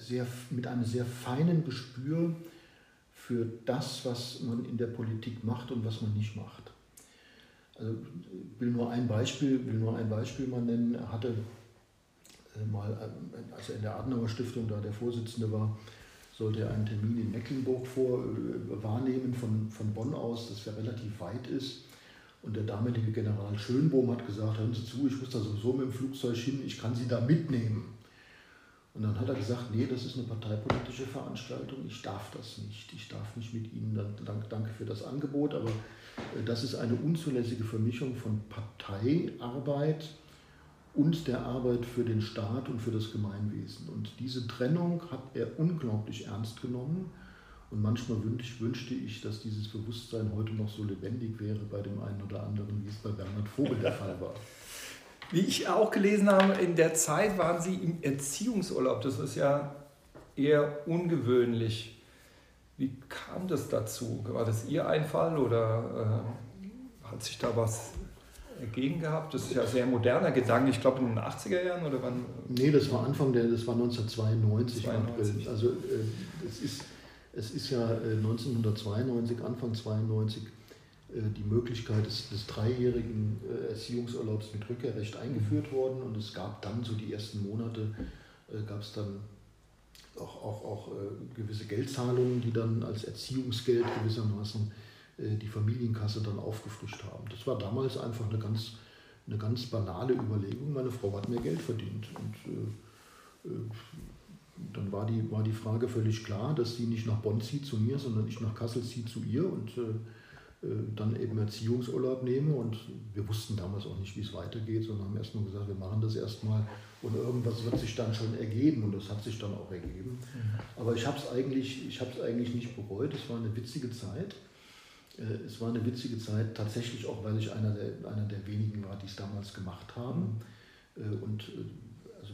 Speaker 3: sehr, mit einem sehr feinen Gespür für das, was man in der Politik macht und was man nicht macht. Also will nur ein Beispiel, will nur ein Beispiel mal nennen. Er hatte äh, mal, äh, als er in der Adenauer Stiftung da der Vorsitzende war, sollte er einen Termin in Mecklenburg vor, äh, wahrnehmen von, von Bonn aus, das ja relativ weit ist. Und der damalige General Schönbohm hat gesagt, hören Sie zu, ich muss da sowieso mit dem Flugzeug hin, ich kann Sie da mitnehmen. Und dann hat er gesagt, nee, das ist eine parteipolitische Veranstaltung, ich darf das nicht. Ich darf nicht mit Ihnen, dann, danke für das Angebot, aber äh, das ist eine unzulässige Vermischung von Parteiarbeit und der Arbeit für den Staat und für das Gemeinwesen. Und diese Trennung hat er unglaublich ernst genommen und manchmal wünsch, wünschte ich, dass dieses Bewusstsein heute noch so lebendig wäre bei dem einen oder anderen, wie es bei Bernhard Vogel der Fall war. <laughs>
Speaker 1: Wie ich auch gelesen habe, in der Zeit waren Sie im Erziehungsurlaub. Das ist ja eher ungewöhnlich. Wie kam das dazu? War das Ihr Einfall oder äh, hat sich da was ergeben gehabt? Das ist ja ein sehr moderner Gedanke. Ich glaube in den 80er Jahren oder wann?
Speaker 3: Nee, das war Anfang der, das war 1992. 92. Also äh, es ist es ist ja 1992, äh, Anfang 92, die Möglichkeit des, des dreijährigen Erziehungsurlaubs mit Rückkehrrecht eingeführt worden und es gab dann so die ersten Monate, gab es dann auch, auch, auch gewisse Geldzahlungen, die dann als Erziehungsgeld gewissermaßen die Familienkasse dann aufgefrischt haben. Das war damals einfach eine ganz, eine ganz banale Überlegung. Meine Frau hat mehr Geld verdient und äh, dann war die, war die Frage völlig klar, dass sie nicht nach Bonn zieht zu mir, sondern ich nach Kassel ziehe zu ihr und äh, äh, dann eben Erziehungsurlaub nehme. Und wir wussten damals auch nicht, wie es weitergeht, sondern haben erstmal gesagt, wir machen das erstmal und irgendwas wird sich dann schon ergeben und das hat sich dann auch ergeben. Mhm. Aber ich habe es eigentlich, eigentlich nicht bereut, es war eine witzige Zeit. Äh, es war eine witzige Zeit, tatsächlich auch, weil ich einer der, einer der wenigen war, die es damals gemacht haben. Mhm. Und also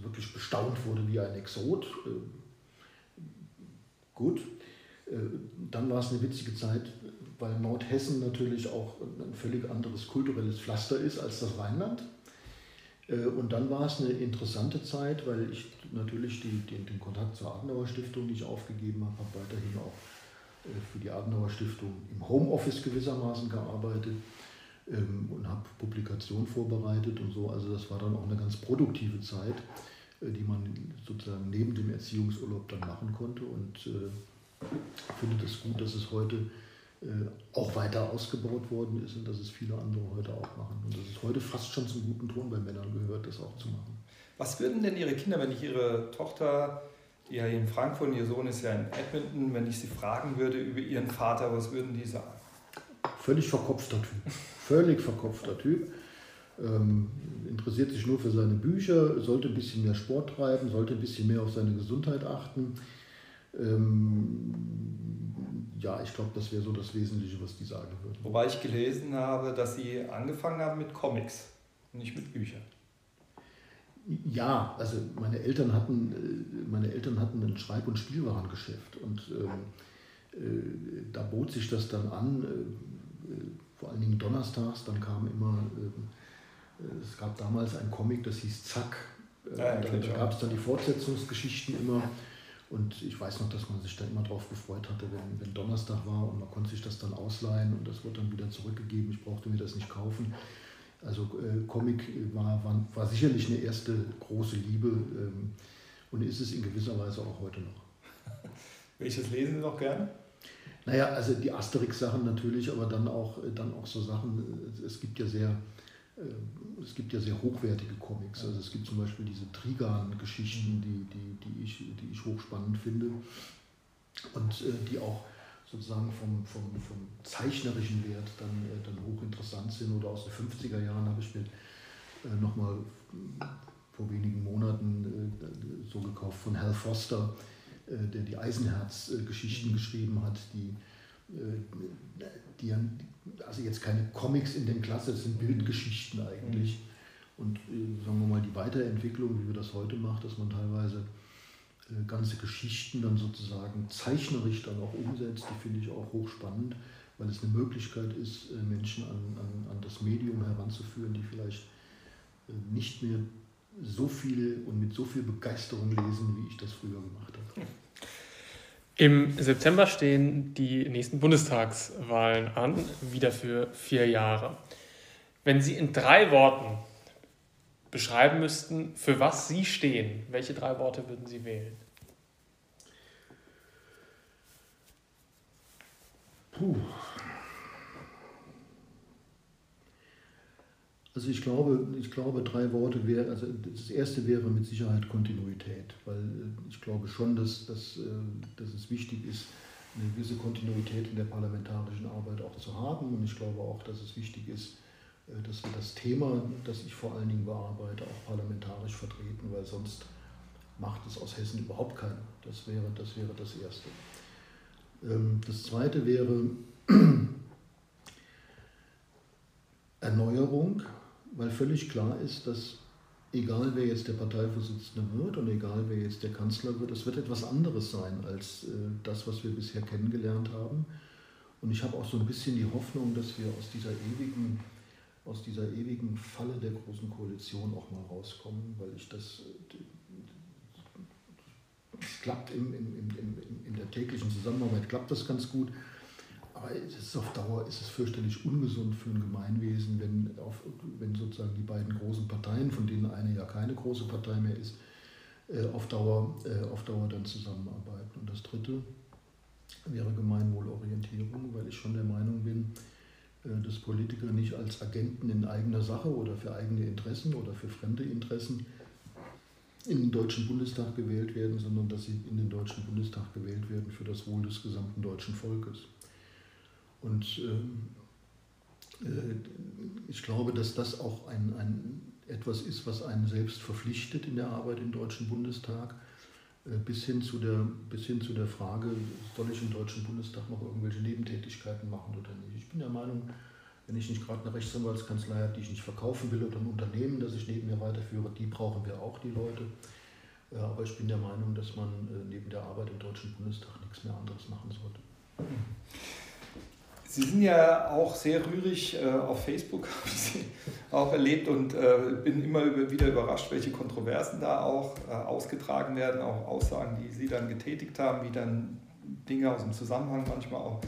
Speaker 3: wirklich bestaunt wurde wie ein Exot. Äh, gut, äh, dann war es eine witzige Zeit, weil Nordhessen natürlich auch ein völlig anderes kulturelles Pflaster ist als das Rheinland. Äh, und dann war es eine interessante Zeit, weil ich natürlich die, den, den Kontakt zur Adenauer Stiftung, ich aufgegeben habe, habe weiterhin auch für die Adenauer Stiftung im Homeoffice gewissermaßen gearbeitet ähm, und habe Publikationen vorbereitet und so. Also das war dann auch eine ganz produktive Zeit, äh, die man sozusagen neben dem Erziehungsurlaub dann machen konnte und äh, finde es gut, dass es heute äh, auch weiter ausgebaut worden ist und dass es viele andere heute auch machen. Und dass es heute fast schon zum guten Ton bei Männern gehört, das auch zu machen.
Speaker 1: Was würden denn Ihre Kinder, wenn ich Ihre Tochter, die ja in Frankfurt, Ihr Sohn ist ja in Edmonton, wenn ich Sie fragen würde über Ihren Vater, was würden die sagen?
Speaker 3: Völlig verkopfter Typ. Völlig verkopfter Typ. Ähm, interessiert sich nur für seine Bücher, sollte ein bisschen mehr Sport treiben, sollte ein bisschen mehr auf seine Gesundheit achten. Ähm, ja, ich glaube, das wäre so das Wesentliche, was die sagen würden.
Speaker 1: Wobei ich gelesen habe, dass sie angefangen haben mit Comics, nicht mit Büchern.
Speaker 3: Ja, also meine Eltern hatten, äh, meine Eltern hatten ein Schreib- und Spielwarengeschäft und ähm, äh, da bot sich das dann an, äh, vor allen Dingen donnerstags, dann kam immer äh, es gab damals ein Comic, das hieß Zack. Ja, da, gab es dann die Fortsetzungsgeschichten immer. Und ich weiß noch, dass man sich dann immer darauf gefreut hatte, wenn, wenn Donnerstag war und man konnte sich das dann ausleihen und das wurde dann wieder zurückgegeben. Ich brauchte mir das nicht kaufen. Also äh, Comic war, war, war, sicherlich eine erste große Liebe ähm, und ist es in gewisser Weise auch heute noch. <laughs>
Speaker 1: Welches lesen Sie noch gerne?
Speaker 3: Naja, also die Asterix-Sachen natürlich, aber dann auch, dann auch so Sachen, es gibt ja sehr äh, es gibt ja sehr hochwertige Comics. Also es gibt zum Beispiel diese Trigan-Geschichten, die, die, die, ich, die ich hochspannend finde und äh, die auch sozusagen vom, vom, vom zeichnerischen Wert dann, äh, dann hochinteressant sind. Oder aus den 50er Jahren habe ich mir äh, nochmal vor wenigen Monaten äh, so gekauft von Hal Foster, äh, der die Eisenherz-Geschichten geschrieben hat, die äh, die also jetzt keine Comics in dem Klasse, es sind Bildgeschichten eigentlich. Und äh, sagen wir mal, die Weiterentwicklung, wie wir das heute machen, dass man teilweise äh, ganze Geschichten dann sozusagen zeichnerisch dann auch umsetzt, die finde ich auch hochspannend, weil es eine Möglichkeit ist, Menschen an, an, an das Medium heranzuführen, die vielleicht nicht mehr so viel und mit so viel Begeisterung lesen, wie ich das früher gemacht habe.
Speaker 2: Im September stehen die nächsten Bundestagswahlen an, wieder für vier Jahre. Wenn Sie in drei Worten beschreiben müssten, für was Sie stehen, welche drei Worte würden Sie wählen?
Speaker 3: Puh. Also ich glaube, ich glaube, drei Worte wäre, also das erste wäre mit Sicherheit Kontinuität, weil äh, ich glaube schon, dass, dass, äh, dass es wichtig ist, eine gewisse Kontinuität in der parlamentarischen Arbeit auch zu haben. Und ich glaube auch, dass es wichtig ist, äh, dass wir das Thema, das ich vor allen Dingen bearbeite, auch parlamentarisch vertreten, weil sonst macht es aus Hessen überhaupt keiner. Das wäre das, wäre das Erste. Ähm, das Zweite wäre <clears throat> Erneuerung weil völlig klar ist, dass egal wer jetzt der Parteivorsitzende wird und egal wer jetzt der Kanzler wird, es wird etwas anderes sein als äh, das, was wir bisher kennengelernt haben. Und ich habe auch so ein bisschen die Hoffnung, dass wir aus dieser ewigen, aus dieser ewigen Falle der Großen Koalition auch mal rauskommen, weil ich das, es klappt im, im, im, in der täglichen Zusammenarbeit, klappt das ganz gut. Aber ist auf Dauer ist es fürchterlich ungesund für ein Gemeinwesen, wenn, auf, wenn sozusagen die beiden großen Parteien, von denen eine ja keine große Partei mehr ist, äh, auf Dauer, äh, auf Dauer dann zusammenarbeiten. Und das Dritte wäre Gemeinwohlorientierung, weil ich schon der Meinung bin, äh, dass Politiker nicht als Agenten in eigener Sache oder für eigene Interessen oder für fremde Interessen in den Deutschen Bundestag gewählt werden, sondern dass sie in den Deutschen Bundestag gewählt werden für das Wohl des gesamten deutschen Volkes. Und äh, äh, ich glaube, dass das auch ein, ein, etwas ist, was einen selbst verpflichtet in der Arbeit im Deutschen Bundestag, äh, bis, hin zu der, bis hin zu der Frage, soll ich im Deutschen Bundestag noch irgendwelche Nebentätigkeiten machen oder nicht. Ich bin der Meinung, wenn ich nicht gerade eine Rechtsanwaltskanzlei habe, die ich nicht verkaufen will oder ein Unternehmen, das ich neben mir weiterführe, die brauchen wir auch, die Leute. Aber ich bin der Meinung, dass man neben der Arbeit im Deutschen Bundestag nichts mehr anderes machen sollte.
Speaker 1: Sie sind ja auch sehr rührig äh, auf Facebook, <laughs> habe ich Sie auch erlebt und äh, bin immer wieder überrascht, welche Kontroversen da auch äh, ausgetragen werden, auch Aussagen, die Sie dann getätigt haben, wie dann Dinge aus dem Zusammenhang manchmal auch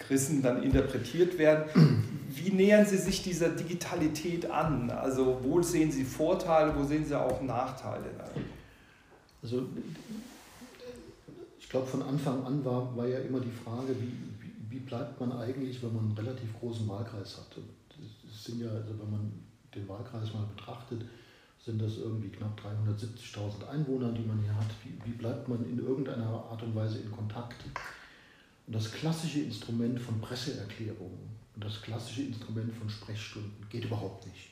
Speaker 1: gerissen dann interpretiert werden. <clears throat> Wie nähern Sie sich dieser Digitalität an? Also wo sehen Sie Vorteile, wo sehen Sie auch Nachteile?
Speaker 3: Also ich glaube, von Anfang an war, war ja immer die Frage, wie, wie bleibt man eigentlich, wenn man einen relativ großen Wahlkreis hat? Das sind ja, also wenn man den Wahlkreis mal betrachtet, sind das irgendwie knapp 370.000 Einwohner, die man hier hat. Wie, wie bleibt man in irgendeiner Art und Weise in Kontakt? Und das klassische Instrument von Presseerklärungen und das klassische Instrument von Sprechstunden geht überhaupt nicht.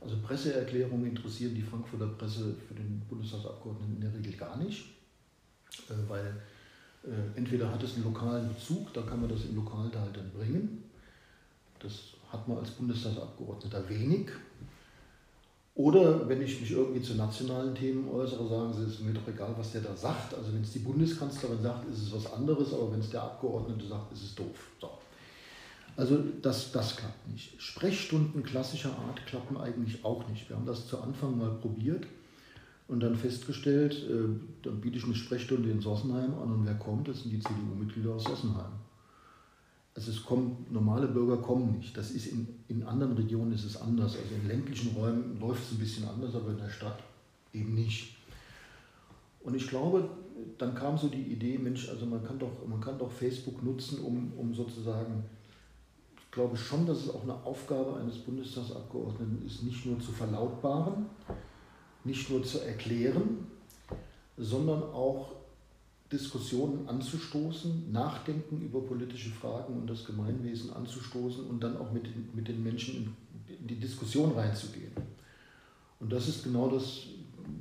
Speaker 3: Also Presseerklärungen interessieren die Frankfurter Presse für den Bundestagsabgeordneten in der Regel gar nicht, äh, weil entweder hat es einen lokalen Bezug, da kann man das im Lokalteil dann bringen. Das hat man als Bundestagsabgeordneter wenig. Oder wenn ich mich irgendwie zu nationalen Themen äußere, sagen sie, es ist mir doch egal, was der da sagt. Also wenn es die Bundeskanzlerin sagt, ist es was anderes, aber wenn es der Abgeordnete sagt, ist es doof. So. Also das, das klappt nicht. Sprechstunden klassischer Art klappen eigentlich auch nicht. Wir haben das zu Anfang mal probiert und dann festgestellt, äh, dann biete ich eine Sprechstunde in Sossenheim an und wer kommt, das sind die CDU-Mitglieder aus Sossenheim. Also es kommen, normale Bürger kommen nicht. Das ist in, in anderen Regionen ist es anders. Also in ländlichen Räumen läuft es ein bisschen anders, aber in der Stadt eben nicht. Und ich glaube, dann kam so die Idee, Mensch, also man kann doch, man kann doch Facebook nutzen, um, um sozusagen, ich glaube schon, dass es auch eine Aufgabe eines Bundestagsabgeordneten ist, nicht nur zu verlautbaren, nicht nur zu erklären, sondern auch Diskussionen anzustoßen, Nachdenken über politische Fragen und das Gemeinwesen anzustoßen und dann auch mit, mit den Menschen in, in die Diskussion reinzugehen. Und das ist genau das,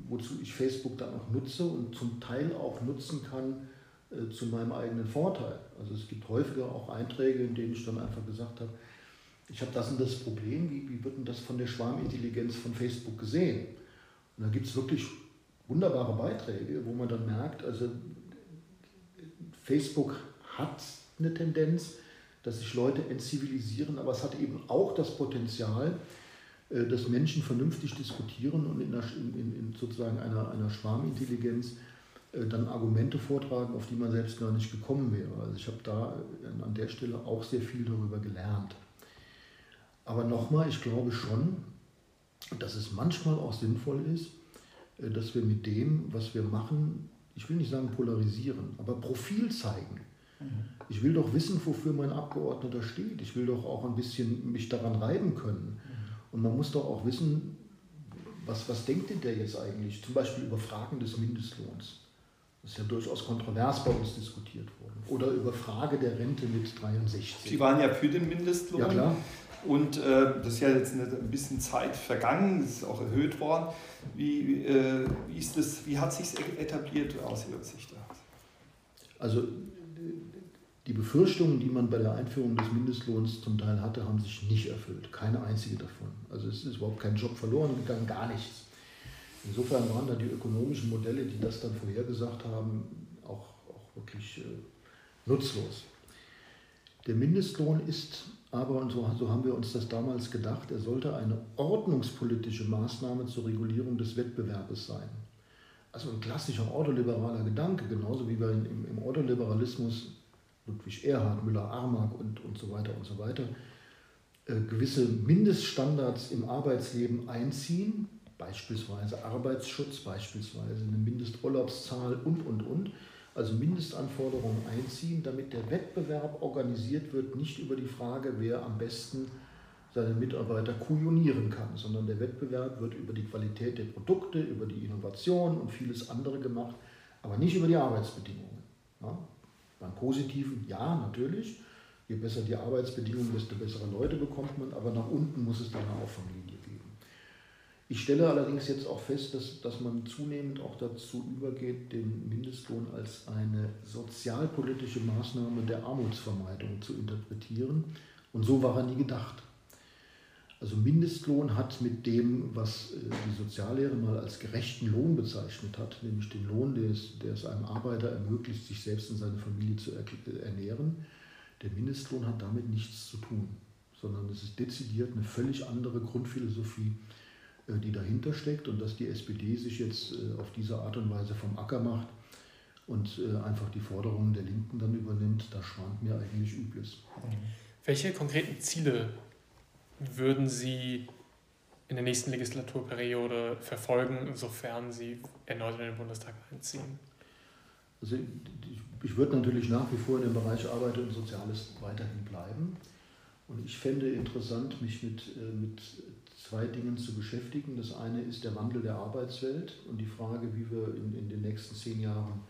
Speaker 3: wozu ich Facebook dann auch nutze und zum Teil auch nutzen kann äh, zu meinem eigenen Vorteil. Also es gibt häufiger auch Einträge, in denen ich dann einfach gesagt habe, ich habe das und das Problem, wie, wie wird denn das von der Schwarmintelligenz von Facebook gesehen? Und da gibt es wirklich wunderbare Beiträge, wo man dann merkt, also Facebook hat eine Tendenz, dass sich Leute entzivilisieren, aber es hat eben auch das Potenzial, äh, dass Menschen vernünftig diskutieren und in, einer, in, in sozusagen einer, einer Schwarmintelligenz äh, dann Argumente vortragen, auf die man selbst gar nicht gekommen wäre. Also ich habe da an der Stelle auch sehr viel darüber gelernt. Aber nochmal, ich glaube schon, dass es manchmal auch sinnvoll ist, äh, dass wir mit dem, was wir machen, ich will nicht sagen polarisieren, aber Profil zeigen. Mhm. Ich will doch wissen, wofür mein Abgeordneter steht. Ich will doch auch ein bisschen mich daran reiben können. Mhm. Und man muss doch auch wissen, was, was denkt denn der jetzt eigentlich? Zum Beispiel über Fragen des Mindestlohns. Das ist ja durchaus kontrovers bei uns diskutiert worden. Oder über Frage der Rente mit 63.
Speaker 1: Sie waren ja für den Mindestlohn.
Speaker 3: Ja, klar.
Speaker 1: Und äh, das ist ja jetzt ein bisschen Zeit vergangen, das ist auch erhöht worden. Wie, äh, wie, ist das, wie hat sich etabliert aus Ihrer Sicht?
Speaker 3: Also die Befürchtungen, die man bei der Einführung des Mindestlohns zum Teil hatte, haben sich nicht erfüllt. Keine einzige davon. Also es ist überhaupt kein Job verloren gegangen, gar nichts. Insofern waren da die ökonomischen Modelle, die das dann vorhergesagt haben, auch, auch wirklich äh, nutzlos. Der Mindestlohn ist aber, und so, so haben wir uns das damals gedacht, er sollte eine ordnungspolitische Maßnahme zur Regulierung des Wettbewerbes sein. Also ein klassischer ordoliberaler Gedanke, genauso wie wir im, im Ordoliberalismus Ludwig Erhard, Müller-Armag und, und so weiter und so weiter, äh, gewisse Mindeststandards im Arbeitsleben einziehen, beispielsweise Arbeitsschutz, beispielsweise eine Mindesturlaubszahl und, und, und, also Mindestanforderungen einziehen, damit der Wettbewerb organisiert wird, nicht über die Frage, wer am besten seine Mitarbeiter kujonieren kann, sondern der Wettbewerb wird über die Qualität der Produkte, über die Innovation und vieles andere gemacht, aber nicht über die Arbeitsbedingungen. Ja? Beim Positiven, ja, natürlich. Je besser die Arbeitsbedingungen, desto bessere Leute bekommt man, aber nach unten muss es dann eine Auffanglinie geben. Ich stelle allerdings jetzt auch fest, dass, dass man zunehmend auch dazu übergeht, den Mindestlohn als eine sozialpolitische Maßnahme der Armutsvermeidung zu interpretieren. Und so war er nie gedacht. Also Mindestlohn hat mit dem, was äh, die Soziallehre mal als gerechten Lohn bezeichnet hat, nämlich den Lohn, der es, der es einem Arbeiter ermöglicht, sich selbst und seine Familie zu ernähren, der Mindestlohn hat damit nichts zu tun, sondern es ist dezidiert eine völlig andere Grundphilosophie, äh, die dahinter steckt und dass die SPD sich jetzt äh, auf diese Art und Weise vom Acker macht und einfach die Forderungen der Linken dann übernimmt, da schwant mir eigentlich Übles.
Speaker 2: Welche konkreten Ziele würden Sie in der nächsten Legislaturperiode verfolgen, sofern Sie erneut in den Bundestag einziehen?
Speaker 3: Also ich würde natürlich nach wie vor in dem Bereich Arbeit und Soziales weiterhin bleiben. Und ich fände interessant, mich mit, äh, mit zwei Dingen zu beschäftigen. Das eine ist der Wandel der Arbeitswelt und die Frage, wie wir in, in den nächsten zehn Jahren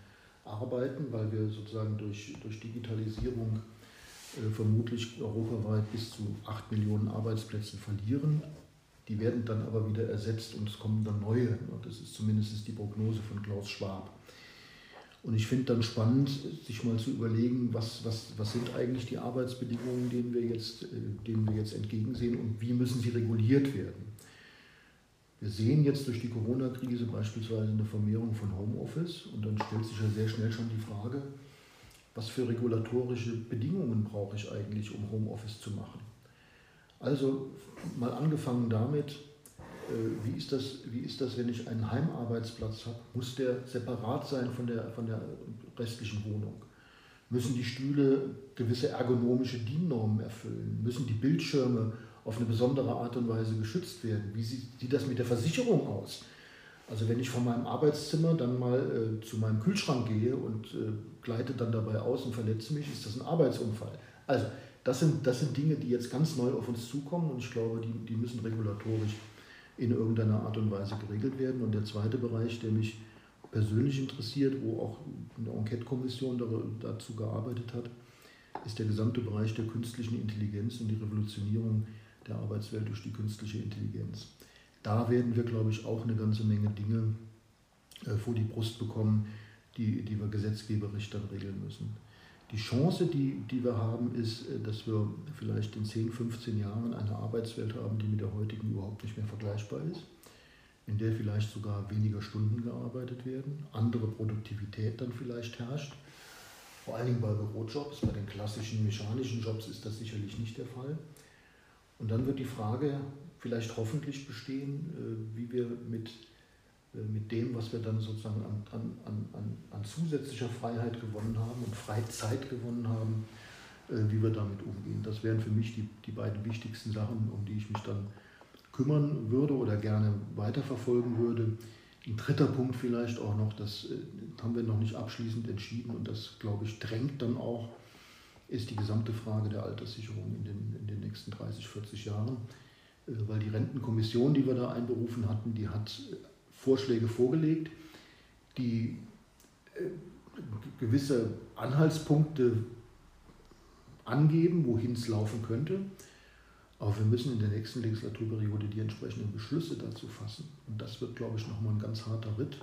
Speaker 3: arbeiten, weil wir sozusagen durch, durch Digitalisierung äh, vermutlich europaweit bis zu 8 Millionen Arbeitsplätze verlieren. Die werden dann aber wieder ersetzt und es kommen dann neue. Das ist zumindest die Prognose von Klaus Schwab. Und ich finde dann spannend, sich mal zu überlegen, was, was, was sind eigentlich die Arbeitsbedingungen, denen wir, jetzt, äh, denen wir jetzt entgegensehen und wie müssen sie reguliert werden. Wir sehen jetzt durch die Corona-Krise beispielsweise eine Vermehrung von Homeoffice und dann stellt sich ja sehr schnell schon die Frage, was für regulatorische Bedingungen brauche ich eigentlich, um Homeoffice zu machen. Also mal angefangen damit, wie ist das, wie ist das wenn ich einen Heimarbeitsplatz habe? Muss der separat sein von der, von der restlichen Wohnung? Müssen die Stühle gewisse ergonomische DIN-Normen erfüllen? Müssen die Bildschirme auf eine besondere Art und Weise geschützt werden? Wie sieht, sieht das mit der Versicherung aus? Also wenn ich von meinem Arbeitszimmer dann mal äh, zu meinem Kühlschrank gehe und äh, gleite dann dabei aus und verletze mich, ist das ein Arbeitsunfall. Also das sind, das sind Dinge, die jetzt ganz neu auf uns zukommen und ich glaube, die, die müssen regulatorisch in irgendeiner Art und Weise geregelt werden. Und der zweite Bereich, der mich persönlich interessiert, wo auch eine Enquete-Kommission dazu gearbeitet hat, ist der gesamte Bereich der künstlichen Intelligenz und die Revolutionierung der Arbeitswelt durch die künstliche Intelligenz da werden wir, glaube ich, auch eine ganze Menge Dinge äh, vor die Brust bekommen, die, die wir gesetzgeberisch dann regeln müssen. Die Chance, die, die wir haben, ist, äh, dass wir vielleicht in 10, 15 Jahren eine Arbeitswelt haben, die mit der heutigen überhaupt nicht mehr vergleichbar ist, in der vielleicht sogar weniger Stunden gearbeitet werden, andere Produktivität dann vielleicht herrscht. Vor allen Dingen bei Bürojobs, bei den klassischen mechanischen Jobs ist das sicherlich nicht der Fall. Und dann wird die Frage vielleicht hoffentlich bestehen, äh, wie wir mit, mit dem, was wir dann sozusagen an, an, an, an zusätzlicher Freiheit gewonnen haben und Freizeit gewonnen haben, äh, wie wir damit umgehen. Das wären für mich die, die beiden wichtigsten Sachen, um die ich mich dann kümmern würde oder gerne weiterverfolgen würde. Ein dritter Punkt vielleicht auch noch, das haben wir noch nicht abschließend entschieden und das, glaube ich, drängt dann auch, ist die gesamte Frage der Alterssicherung in den, in den nächsten 30, 40 Jahren. Äh, weil die Rentenkommission, die wir da einberufen hatten, die hat äh, Vorschläge vorgelegt, die äh, gewisse Anhaltspunkte angeben, wohin es laufen könnte. Aber wir müssen in der nächsten Legislaturperiode die entsprechenden Beschlüsse dazu fassen. Und das wird, glaube ich, nochmal ein ganz harter Ritt,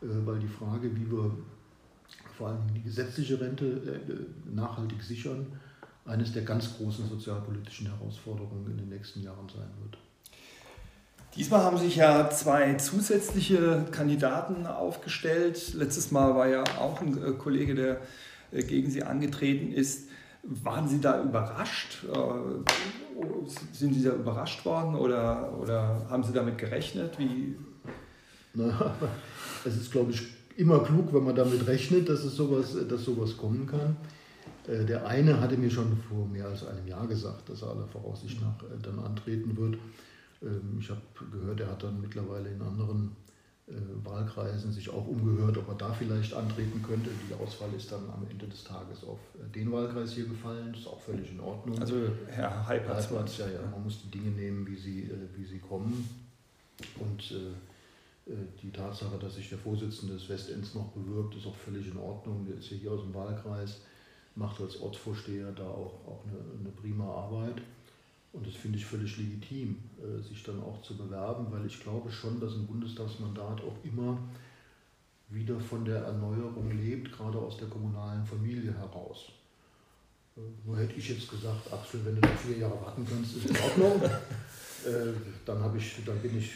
Speaker 3: weil die Frage, wie wir vor allem die gesetzliche Rente nachhaltig sichern, eines der ganz großen sozialpolitischen Herausforderungen in den nächsten Jahren sein wird.
Speaker 1: Diesmal haben sich ja zwei zusätzliche Kandidaten aufgestellt. Letztes Mal war ja auch ein äh, Kollege, der äh, gegen Sie angetreten ist. Waren Sie da überrascht? Äh, sind Sie da überrascht worden oder, oder haben Sie damit gerechnet? Wie?
Speaker 3: Na, <laughs> es ist, glaube ich, immer klug, wenn man damit rechnet, dass, es sowas, dass sowas kommen kann. Der eine hatte mir schon vor mehr als einem Jahr gesagt, dass er aller Voraussicht nach äh, dann antreten wird. Ähm, ich habe gehört, er hat dann mittlerweile in anderen äh, Wahlkreisen sich auch umgehört, ob er da vielleicht antreten könnte. Die Auswahl ist dann am Ende des Tages auf den Wahlkreis hier gefallen. Das ist auch völlig in Ordnung.
Speaker 1: Also Herr Heipertz.
Speaker 3: ja, ja. Man muss die Dinge nehmen, wie sie, wie sie kommen. Und die Tatsache, dass sich der Vorsitzende des Westends noch bewirbt, ist auch völlig in Ordnung. Der ist ja hier aus dem Wahlkreis macht als Ortsvorsteher da auch, auch eine, eine prima Arbeit. Und das finde ich völlig legitim, äh, sich dann auch zu bewerben, weil ich glaube schon, dass ein Bundestagsmandat auch immer wieder von der Erneuerung lebt, gerade aus der kommunalen Familie heraus. Äh, nur hätte ich jetzt gesagt, Axel, wenn du noch vier Jahre warten kannst, ist in Ordnung. <laughs> äh, dann, ich, dann bin, ich,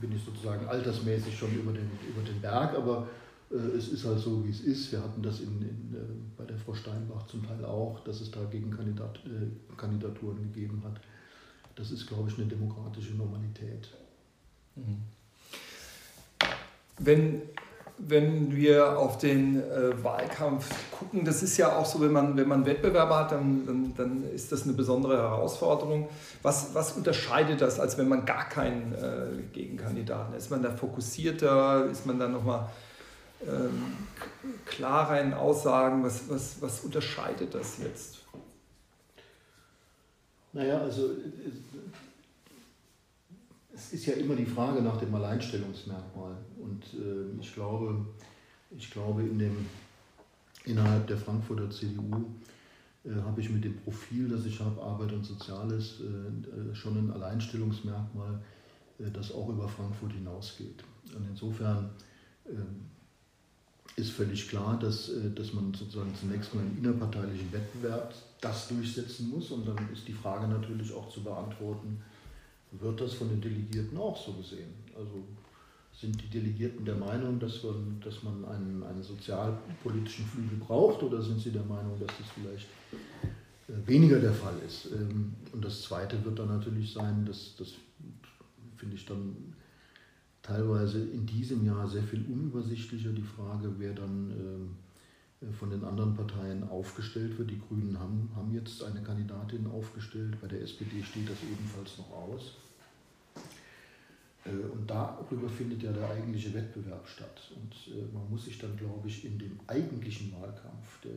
Speaker 3: bin ich sozusagen altersmäßig schon über den, über den Berg, aber es ist halt so, wie es ist. Wir hatten das in, in, äh, bei der Frau Steinbach zum Teil auch, dass es da Gegenkandidat, äh, Kandidaturen gegeben hat. Das ist, glaube ich, eine demokratische Normalität. Mhm.
Speaker 1: Wenn, wenn wir auf den äh, Wahlkampf gucken, das ist ja auch so, wenn man, wenn man Wettbewerber hat, dann, dann, dann ist das eine besondere Herausforderung. Was, was unterscheidet das, als wenn man gar keinen äh, Gegenkandidaten ist? Ist man da fokussierter? Ist man da nochmal ähm, klareren Aussagen? Was, was, was unterscheidet das jetzt?
Speaker 3: Naja, also es ist ja immer die Frage nach dem Alleinstellungsmerkmal. Und äh, ich glaube, ich glaube in dem, innerhalb der Frankfurter CDU äh, habe ich mit dem Profil, das ich habe, Arbeit und Soziales, äh, äh schon ein Alleinstellungsmerkmal, äh, das auch über Frankfurt hinausgeht. Und insofern ähm, ist völlig klar, dass, äh, dass man sozusagen zunächst mal im innerparteilichen Wettbewerb das durchsetzen muss. Und dann ist die Frage natürlich auch zu beantworten, wird das von den Delegierten auch so gesehen? Also sind die Delegierten der Meinung, dass man, dass man einen, einen sozialpolitischen Flügel braucht oder sind sie der Meinung, dass das vielleicht äh, weniger der Fall ist? Ähm, und das Zweite wird dann natürlich sein, dass das finde ich dann teilweise in diesem Jahr sehr viel unübersichtlicher. Die Frage, wer dann äh, von den anderen Parteien aufgestellt wird. Die Grünen haben, haben jetzt eine Kandidatin aufgestellt, bei der SPD steht das ebenfalls noch aus. Äh, und darüber findet ja der eigentliche Wettbewerb statt. Und äh, man muss sich dann, glaube ich, in dem eigentlichen Wahlkampf, der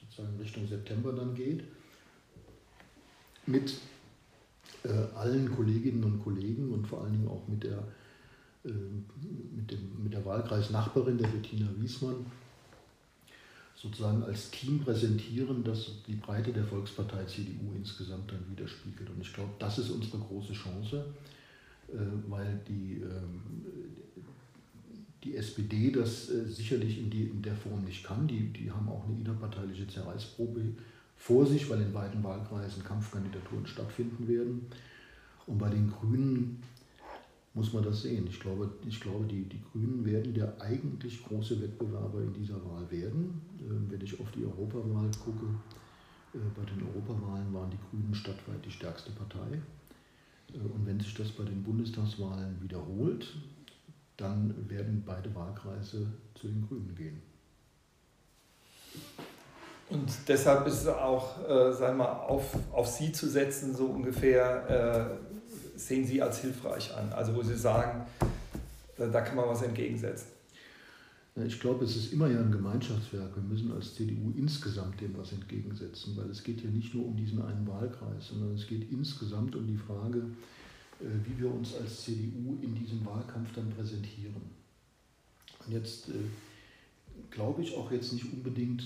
Speaker 3: sozusagen Richtung September dann geht, mit allen Kolleginnen und Kollegen und vor allen Dingen auch mit der ähm, mit, dem, mit der Wahlkreisnachbarin, der Bettina Wiesmann, sozusagen als Team präsentieren, das die Breite der Volkspartei CDU insgesamt dann widerspiegelt. Und ich glaube, das ist unsere große Chance, äh, weil die, ähm, die SPD das äh, sicherlich in, die, in der Form nicht kann. Die, die haben auch eine innerparteiliche Zerreißprobe vor sich, weil in beiden Wahlkreisen Kampfkandidaturen stattfinden werden. Und bei den Grünen muss man das sehen. Ich glaube, ich glaube die, die Grünen werden der eigentlich große Wettbewerber in dieser Wahl werden. Ähm, wenn ich auf die Europawahl gucke, äh, bei den Europawahlen waren die Grünen stadtweit die stärkste Partei. Äh, und wenn sich das bei den Bundestagswahlen wiederholt, dann werden beide Wahlkreise zu den Grünen gehen.
Speaker 1: Und deshalb ist es auch, äh, sagen wir, auf, auf Sie zu setzen, so ungefähr, äh, sehen Sie als hilfreich an? Also wo Sie sagen, da kann man was entgegensetzen.
Speaker 3: Ich glaube, es ist immer ja ein Gemeinschaftswerk. Wir müssen als CDU insgesamt dem was entgegensetzen, weil es geht ja nicht nur um diesen einen Wahlkreis, sondern es geht insgesamt um die Frage, äh, wie wir uns als CDU in diesem Wahlkampf dann präsentieren. Und jetzt äh, glaube ich auch jetzt nicht unbedingt,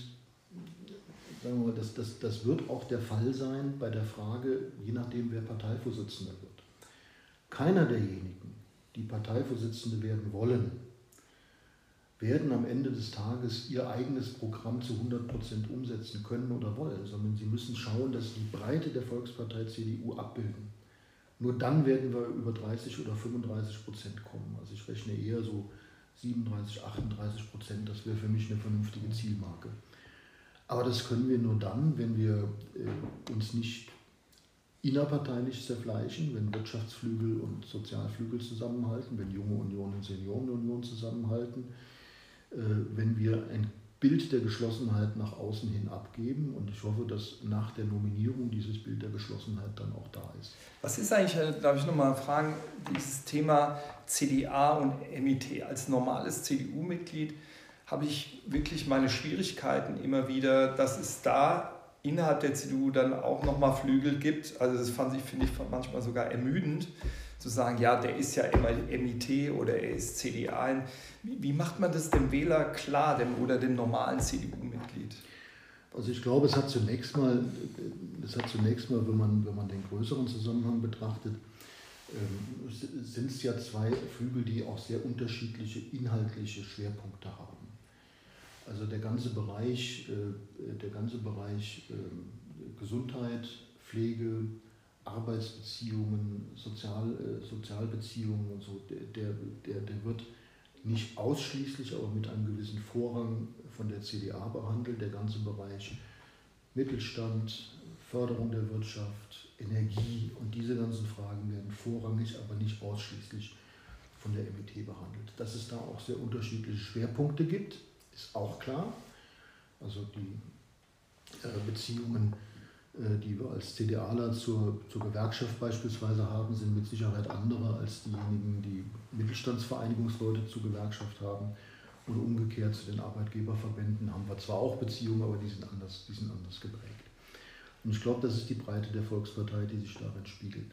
Speaker 3: sagen wir mal, das, das, das wird auch der Fall sein bei der Frage, je nachdem, wer Parteivorsitzender wird. Keiner derjenigen, die Parteivorsitzende werden wollen, werden am Ende des Tages ihr eigenes Programm zu 100% umsetzen können oder wollen, sondern sie müssen schauen, dass sie die Breite der Volkspartei CDU abbilden. Nur dann werden wir über 30 oder 35 Prozent kommen. Also ich rechne eher so 37, 38 Prozent. Das wäre für mich eine vernünftige Zielmarke. Aber das können wir nur dann, wenn wir äh, uns nicht innerparteilich zerfleischen, wenn Wirtschaftsflügel und Sozialflügel zusammenhalten, wenn Junge Union und Seniorenunion zusammenhalten, äh, wenn wir ein Bild der Geschlossenheit nach außen hin abgeben. Und ich hoffe, dass nach der Nominierung dieses Bild der Geschlossenheit dann auch da ist.
Speaker 1: Was ist eigentlich, äh, darf ich nochmal fragen, dieses Thema CDA und MIT als normales CDU-Mitglied? habe ich wirklich meine Schwierigkeiten immer wieder, dass es da innerhalb der CDU dann auch nochmal Flügel gibt. Also das fand ich, finde ich manchmal sogar ermüdend, zu sagen, ja, der ist ja immer MIT oder er ist CDA. Wie, wie macht man das dem Wähler klar dem, oder dem normalen CDU-Mitglied?
Speaker 3: Also ich glaube, es hat zunächst mal, es hat zunächst mal, wenn man, wenn man den größeren Zusammenhang betrachtet, ähm, sind es ja zwei Flügel, die auch sehr unterschiedliche inhaltliche Schwerpunkte haben. Also der ganze Bereich, äh, der ganze Bereich ähm, Gesundheit, Pflege, Arbeitsbeziehungen, Sozial, äh, Sozialbeziehungen und so, der, der, der wird nicht ausschließlich, aber mit einem gewissen Vorrang von der CDA behandelt. Der ganze Bereich Mittelstand, Förderung der Wirtschaft, Energie und diese ganzen Fragen werden vorrangig, aber nicht ausschließlich von der MIT behandelt. Dass es da auch sehr unterschiedliche Schwerpunkte gibt, ist auch klar. Also die äh, Beziehungen äh, die wir als CDAler zur, zur Gewerkschaft beispielsweise haben, sind mit Sicherheit andere als diejenigen, die Mittelstandsvereinigungsleute zur Gewerkschaft haben. Und umgekehrt zu den Arbeitgeberverbänden haben wir zwar auch Beziehungen, aber die sind anders, die sind anders geprägt. Und ich glaube, das ist die Breite der Volkspartei, die sich darin spiegelt.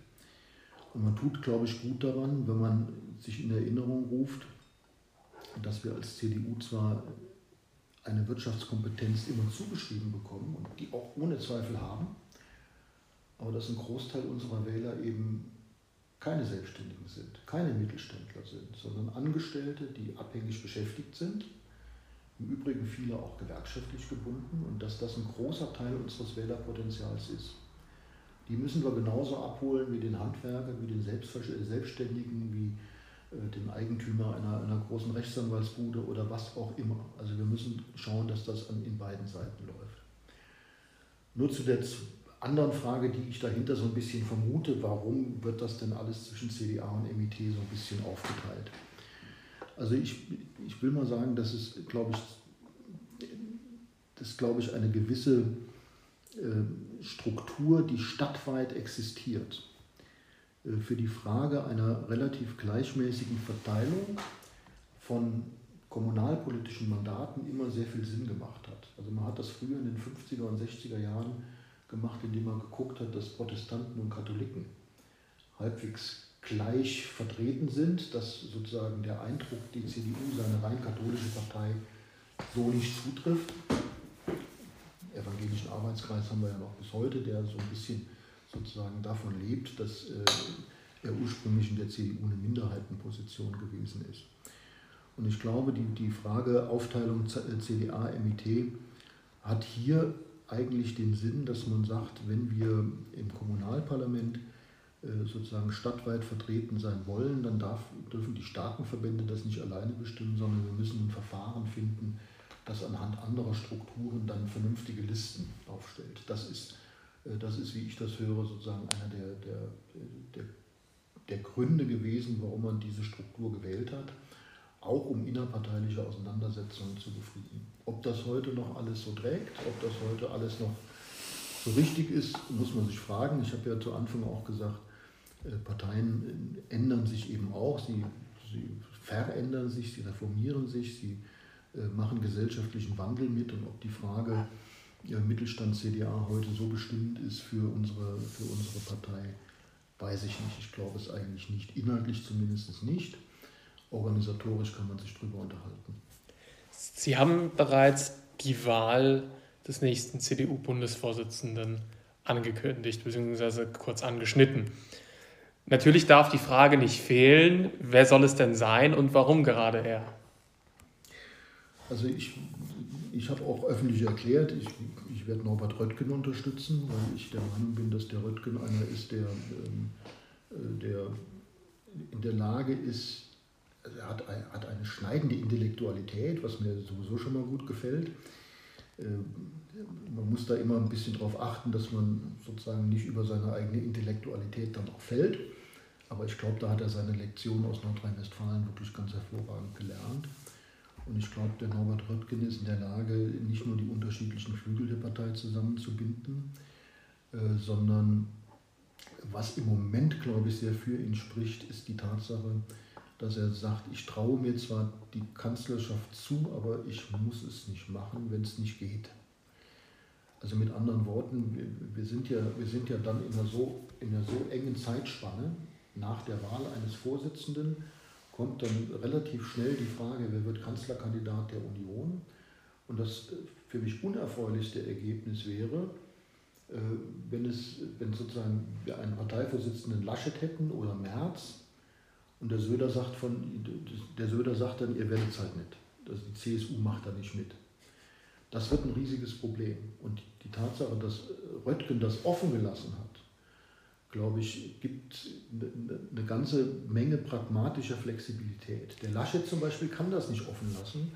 Speaker 3: Und man tut, glaube ich, gut daran, wenn man sich in Erinnerung ruft, dass wir als CDU zwar eine Wirtschaftskompetenz immer zugeschrieben bekommen und die auch ohne Zweifel haben, aber dass ein Großteil unserer Wähler eben keine Selbstständigen sind, keine Mittelständler sind, sondern Angestellte, die abhängig beschäftigt sind, im Übrigen viele auch gewerkschaftlich gebunden und dass das ein großer Teil unseres Wählerpotenzials ist. Die müssen wir genauso abholen wie den Handwerker, wie den Selbstständigen, wie äh, dem Eigentümer einer, einer großen Rechtsanwaltsbude oder was auch immer. Also wir müssen schauen, dass das an, in beiden Seiten läuft. Nur zu der anderen Frage, die ich dahinter so ein bisschen vermute, warum wird das denn alles zwischen CDA und MIT so ein bisschen aufgeteilt? Also ich, ich will mal sagen, dass es, glaube ich, das glaube ich eine gewisse äh, Struktur, die stadtweit existiert für die Frage einer relativ gleichmäßigen Verteilung von kommunalpolitischen Mandaten immer sehr viel Sinn gemacht hat. Also man hat das früher in den 50er und 60er Jahren gemacht, indem man geguckt hat, dass Protestanten und Katholiken halbwegs gleich vertreten sind, dass sozusagen der Eindruck, die CDU seine rein katholische Partei so nicht zutrifft. Evangelischen Arbeitskreis haben wir ja noch bis heute, der so ein bisschen sozusagen davon lebt, dass äh, er ursprünglich in der CDU eine Minderheitenposition gewesen ist. Und ich glaube, die, die Frage Aufteilung äh, MIT hat hier eigentlich den Sinn, dass man sagt, wenn wir im Kommunalparlament äh, sozusagen stadtweit vertreten sein wollen, dann darf, dürfen die starken Verbände das nicht alleine bestimmen, sondern wir müssen ein Verfahren finden, das anhand anderer Strukturen dann vernünftige Listen aufstellt. Das ist das ist, wie ich das höre, sozusagen einer der, der, der, der Gründe gewesen, warum man diese Struktur gewählt hat, auch um innerparteiliche Auseinandersetzungen zu befrieden. Ob das heute noch alles so trägt, ob das heute alles noch so richtig ist, muss man sich fragen. Ich habe ja zu Anfang auch gesagt, äh, Parteien ändern sich eben auch, sie, sie verändern sich, sie reformieren sich, sie äh, machen gesellschaftlichen Wandel mit und ob die Frage, ja, Mittelstand CDA heute so bestimmt ist für unsere, für unsere Partei, weiß ich nicht. Ich glaube es eigentlich nicht. Inhaltlich zumindest nicht. Organisatorisch kann man sich darüber unterhalten.
Speaker 2: Sie haben bereits die Wahl des nächsten CDU-Bundesvorsitzenden angekündigt bzw. kurz angeschnitten. Natürlich darf die Frage nicht fehlen, wer soll es denn sein und warum gerade er?
Speaker 3: Also ich ich habe auch öffentlich erklärt, ich, ich werde Norbert Röttgen unterstützen, weil ich der Meinung bin, dass der Röttgen einer ist, der, ähm, äh, der in der Lage ist, also er hat, hat eine schneidende Intellektualität, was mir sowieso schon mal gut gefällt. Ähm, man muss da immer ein bisschen darauf achten, dass man sozusagen nicht über seine eigene Intellektualität dann auch fällt. Aber ich glaube, da hat er seine Lektion aus Nordrhein-Westfalen wirklich ganz hervorragend gelernt. Und ich glaube, der Norbert Röttgen ist in der Lage, nicht nur die unterschiedlichen Flügel der Partei zusammenzubinden, äh, sondern was im Moment, glaube ich, sehr für ihn spricht, ist die Tatsache, dass er sagt, ich traue mir zwar die Kanzlerschaft zu, aber ich muss es nicht machen, wenn es nicht geht. Also mit anderen Worten, wir, wir, sind, ja, wir sind ja dann in einer, so, in einer so engen Zeitspanne nach der Wahl eines Vorsitzenden, kommt dann relativ schnell die Frage, wer wird Kanzlerkandidat der Union. Und das für mich unerfreulichste Ergebnis wäre, äh, wenn, es, wenn sozusagen wir einen Parteivorsitzenden Laschet hätten oder Merz und der Söder sagt von, der Söder sagt dann, ihr werdet es halt nicht. Also die CSU macht da nicht mit. Das wird ein riesiges Problem. Und die Tatsache, dass Röttgen das offen gelassen hat, glaube ich, gibt eine ganze Menge pragmatischer Flexibilität. Der Laschet zum Beispiel kann das nicht offen lassen,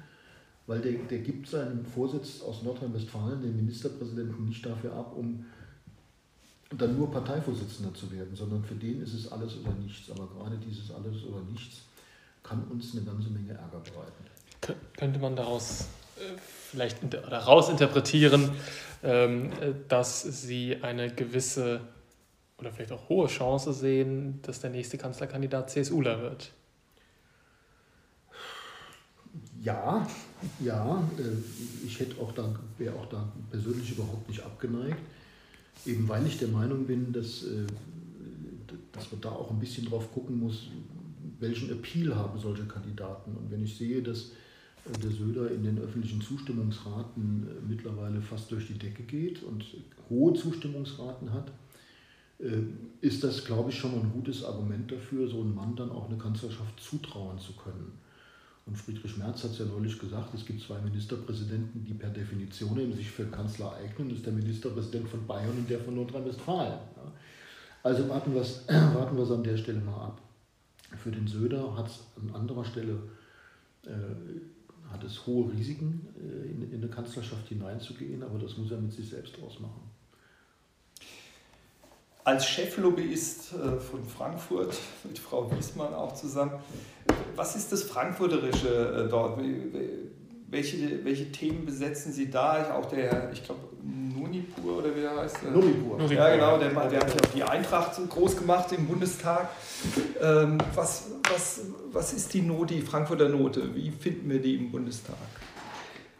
Speaker 3: weil der, der gibt seinen Vorsitz aus Nordrhein-Westfalen, den Ministerpräsidenten, nicht dafür ab, um dann nur Parteivorsitzender zu werden, sondern für den ist es alles oder nichts. Aber gerade dieses alles oder nichts kann uns eine ganze Menge Ärger bereiten.
Speaker 2: Könnte man daraus äh, vielleicht daraus interpretieren, ähm, dass Sie eine gewisse oder vielleicht auch hohe Chance sehen, dass der nächste Kanzlerkandidat CSUler wird?
Speaker 3: Ja, ja, äh, ich hätte auch da, wäre auch da persönlich überhaupt nicht abgeneigt, eben weil ich der Meinung bin, dass, äh, dass man da auch ein bisschen drauf gucken muss, welchen Appeal haben solche Kandidaten. Und wenn ich sehe, dass äh, der Söder in den öffentlichen Zustimmungsraten mittlerweile fast durch die Decke geht und hohe Zustimmungsraten hat, ist das, glaube ich, schon mal ein gutes Argument dafür, so einem Mann dann auch eine Kanzlerschaft zutrauen zu können. Und Friedrich Merz hat es ja neulich gesagt, es gibt zwei Ministerpräsidenten, die per Definition sich für Kanzler eignen. Das ist der Ministerpräsident von Bayern und der von Nordrhein-Westfalen. Also warten wir es <clears throat> warten an der Stelle mal ab. Für den Söder hat es an anderer Stelle äh, hat es hohe Risiken, äh, in, in eine Kanzlerschaft hineinzugehen, aber das muss er mit sich selbst ausmachen
Speaker 1: als Cheflobbyist äh, von Frankfurt, mit Frau Wiesmann auch zusammen, was ist das Frankfurterische äh, dort? Welche, welche Themen besetzen Sie da? Auch der, ich glaube, Nunipur oder wie er heißt?
Speaker 3: Nunipur.
Speaker 1: Ja, genau, der, der hat ja auch die Eintracht groß gemacht im Bundestag. Ähm, was, was, was ist die Note, die Frankfurter Note? Wie finden wir die im Bundestag?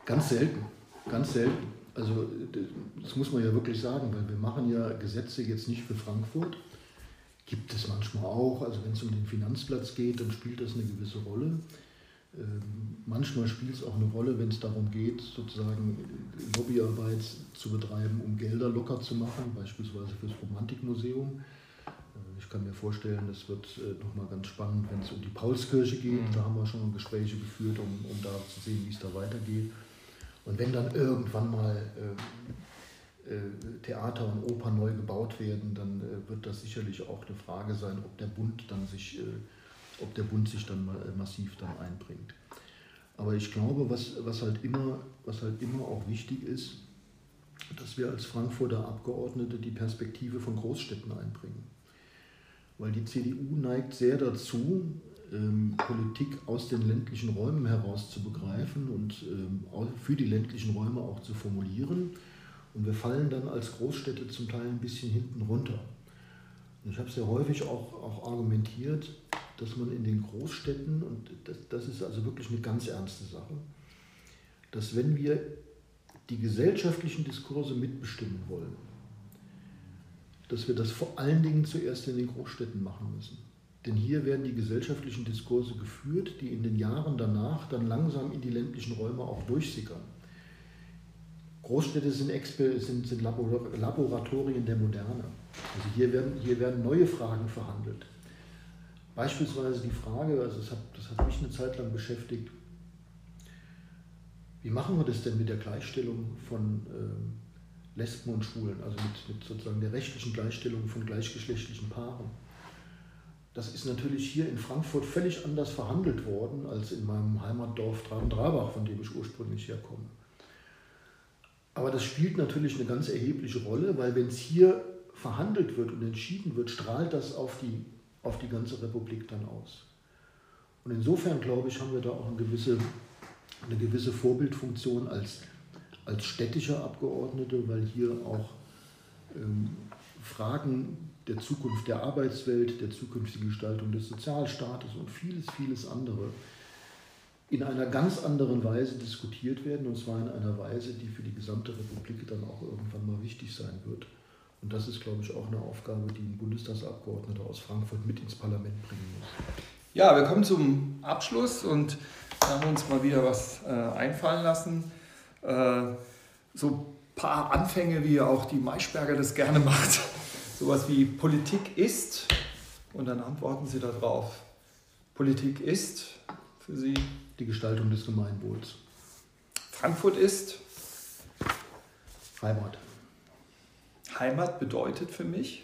Speaker 3: Ganz selten, ganz selten. Also das muss man ja wirklich sagen, weil wir machen ja Gesetze jetzt nicht für Frankfurt. Gibt es manchmal auch, also wenn es um den Finanzplatz geht, dann spielt das eine gewisse Rolle. Ähm, manchmal spielt es auch eine Rolle, wenn es darum geht, sozusagen Lobbyarbeit zu betreiben, um Gelder locker zu machen, beispielsweise fürs Romantikmuseum. Äh, ich kann mir vorstellen, das wird äh, nochmal ganz spannend, wenn es um die Paulskirche geht. Mhm. Da haben wir schon Gespräche geführt, um, um da zu sehen, wie es da weitergeht. Und wenn dann irgendwann mal äh, äh, Theater und Oper neu gebaut werden, dann äh, wird das sicherlich auch eine Frage sein, ob der Bund dann sich, ob der Bund sich dann massiv dann einbringt. Aber ich glaube, was, was, halt immer, was halt immer auch wichtig ist, dass wir als Frankfurter Abgeordnete die Perspektive von Großstädten einbringen. Weil die CDU neigt sehr dazu, ähm, Politik aus den ländlichen Räumen heraus zu begreifen und ähm, für die ländlichen Räume auch zu formulieren. Und wir fallen dann als Großstädte zum Teil ein bisschen hinten runter. Und ich habe sehr häufig auch, auch argumentiert, dass man in den Großstädten, und das, das ist also wirklich eine ganz ernste Sache, dass wenn wir die gesellschaftlichen Diskurse mitbestimmen wollen, dass wir das vor allen Dingen zuerst in den Großstädten machen müssen. Denn hier werden die gesellschaftlichen Diskurse geführt, die in den Jahren danach dann langsam in die ländlichen Räume auch durchsickern. Großstädte sind, sind, sind Laboratorien der Moderne. Also hier werden, hier werden neue Fragen verhandelt. Beispielsweise die Frage, also das hat, das hat mich eine Zeit lang beschäftigt, wie machen wir das denn mit der Gleichstellung von äh, Lesben und Schwulen, also mit, mit sozusagen der rechtlichen Gleichstellung von gleichgeschlechtlichen Paaren? Das ist natürlich hier in Frankfurt völlig anders verhandelt worden als in meinem Heimatdorf Traben-Drabach, von dem ich ursprünglich herkomme. Aber das spielt natürlich eine ganz erhebliche Rolle, weil wenn es hier verhandelt wird und entschieden wird, strahlt das auf die, auf die ganze Republik dann aus. Und insofern, glaube ich, haben wir da auch eine gewisse eine gewisse Vorbildfunktion als, als städtischer Abgeordnete, weil hier auch ähm, Fragen der Zukunft der Arbeitswelt, der zukünftigen Gestaltung des Sozialstaates und vieles, vieles andere in einer ganz anderen Weise diskutiert werden, und zwar in einer Weise, die für die gesamte Republik dann auch irgendwann mal wichtig sein wird. Und das ist, glaube ich, auch eine Aufgabe, die ein Bundestagsabgeordneter aus Frankfurt mit ins Parlament bringen muss.
Speaker 1: Ja, wir kommen zum Abschluss und haben uns mal wieder was äh, einfallen lassen. Äh, so ein paar Anfänge, wie auch die Maischberger das gerne macht. Sowas wie Politik ist und dann antworten Sie darauf. Politik ist für Sie
Speaker 3: die Gestaltung des Gemeinwohls.
Speaker 1: Frankfurt ist
Speaker 3: Heimat.
Speaker 1: Heimat bedeutet für mich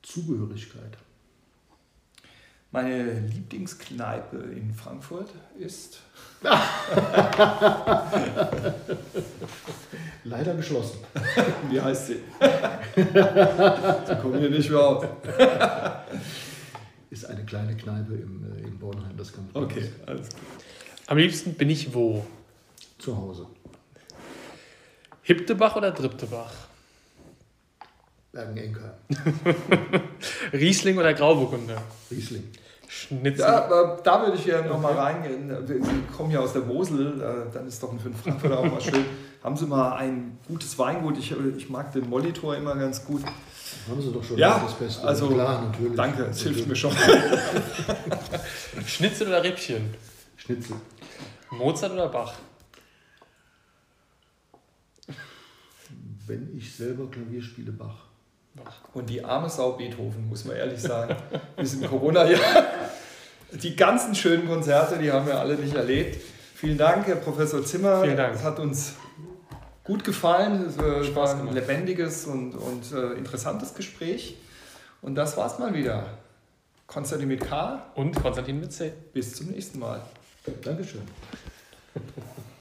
Speaker 3: Zugehörigkeit.
Speaker 1: Meine Lieblingskneipe in Frankfurt ist <laughs>
Speaker 3: leider geschlossen. <laughs>
Speaker 1: Wie heißt sie? sie kommen hier nicht mehr auf.
Speaker 3: ist eine kleine Kneipe im, äh, in Bornheim, das kann
Speaker 1: man Okay, alles gut.
Speaker 2: Am liebsten bin ich wo?
Speaker 3: Zu Hause.
Speaker 2: Hiptebach oder Driptebach?
Speaker 3: Bergen-Enkheim. <laughs>
Speaker 2: Riesling oder Grauburgunder?
Speaker 3: Riesling.
Speaker 2: Schnitzel.
Speaker 1: Ja, da würde ich hier nochmal reingehen. Sie kommen ja aus der Mosel, äh, dann ist doch ein Fünf Frankfurter auch mal <laughs> schön. Haben Sie mal ein gutes Weingut? Ich, ich mag den Molitor immer ganz gut.
Speaker 3: Haben Sie doch schon
Speaker 1: ja, das Beste. Also,
Speaker 3: Klar, natürlich.
Speaker 1: Danke, es hilft mir schon. <laughs>
Speaker 2: Schnitzel oder Rippchen?
Speaker 3: Schnitzel.
Speaker 2: Mozart oder Bach?
Speaker 3: Wenn ich selber Klavier spiele, Bach.
Speaker 1: Und die arme Sau Beethoven, muss man ehrlich sagen. <laughs> Wir sind Corona-Jahr. <laughs> Die ganzen schönen Konzerte, die haben wir alle nicht erlebt. Vielen Dank, Herr Professor Zimmer.
Speaker 2: Vielen Dank.
Speaker 1: Es hat uns gut gefallen. Es war ein lebendiges und, und äh, interessantes Gespräch. Und das war's mal wieder. Konstantin mit K.
Speaker 2: Und Konstantin mit C.
Speaker 1: Bis zum nächsten Mal.
Speaker 3: Dankeschön. <laughs>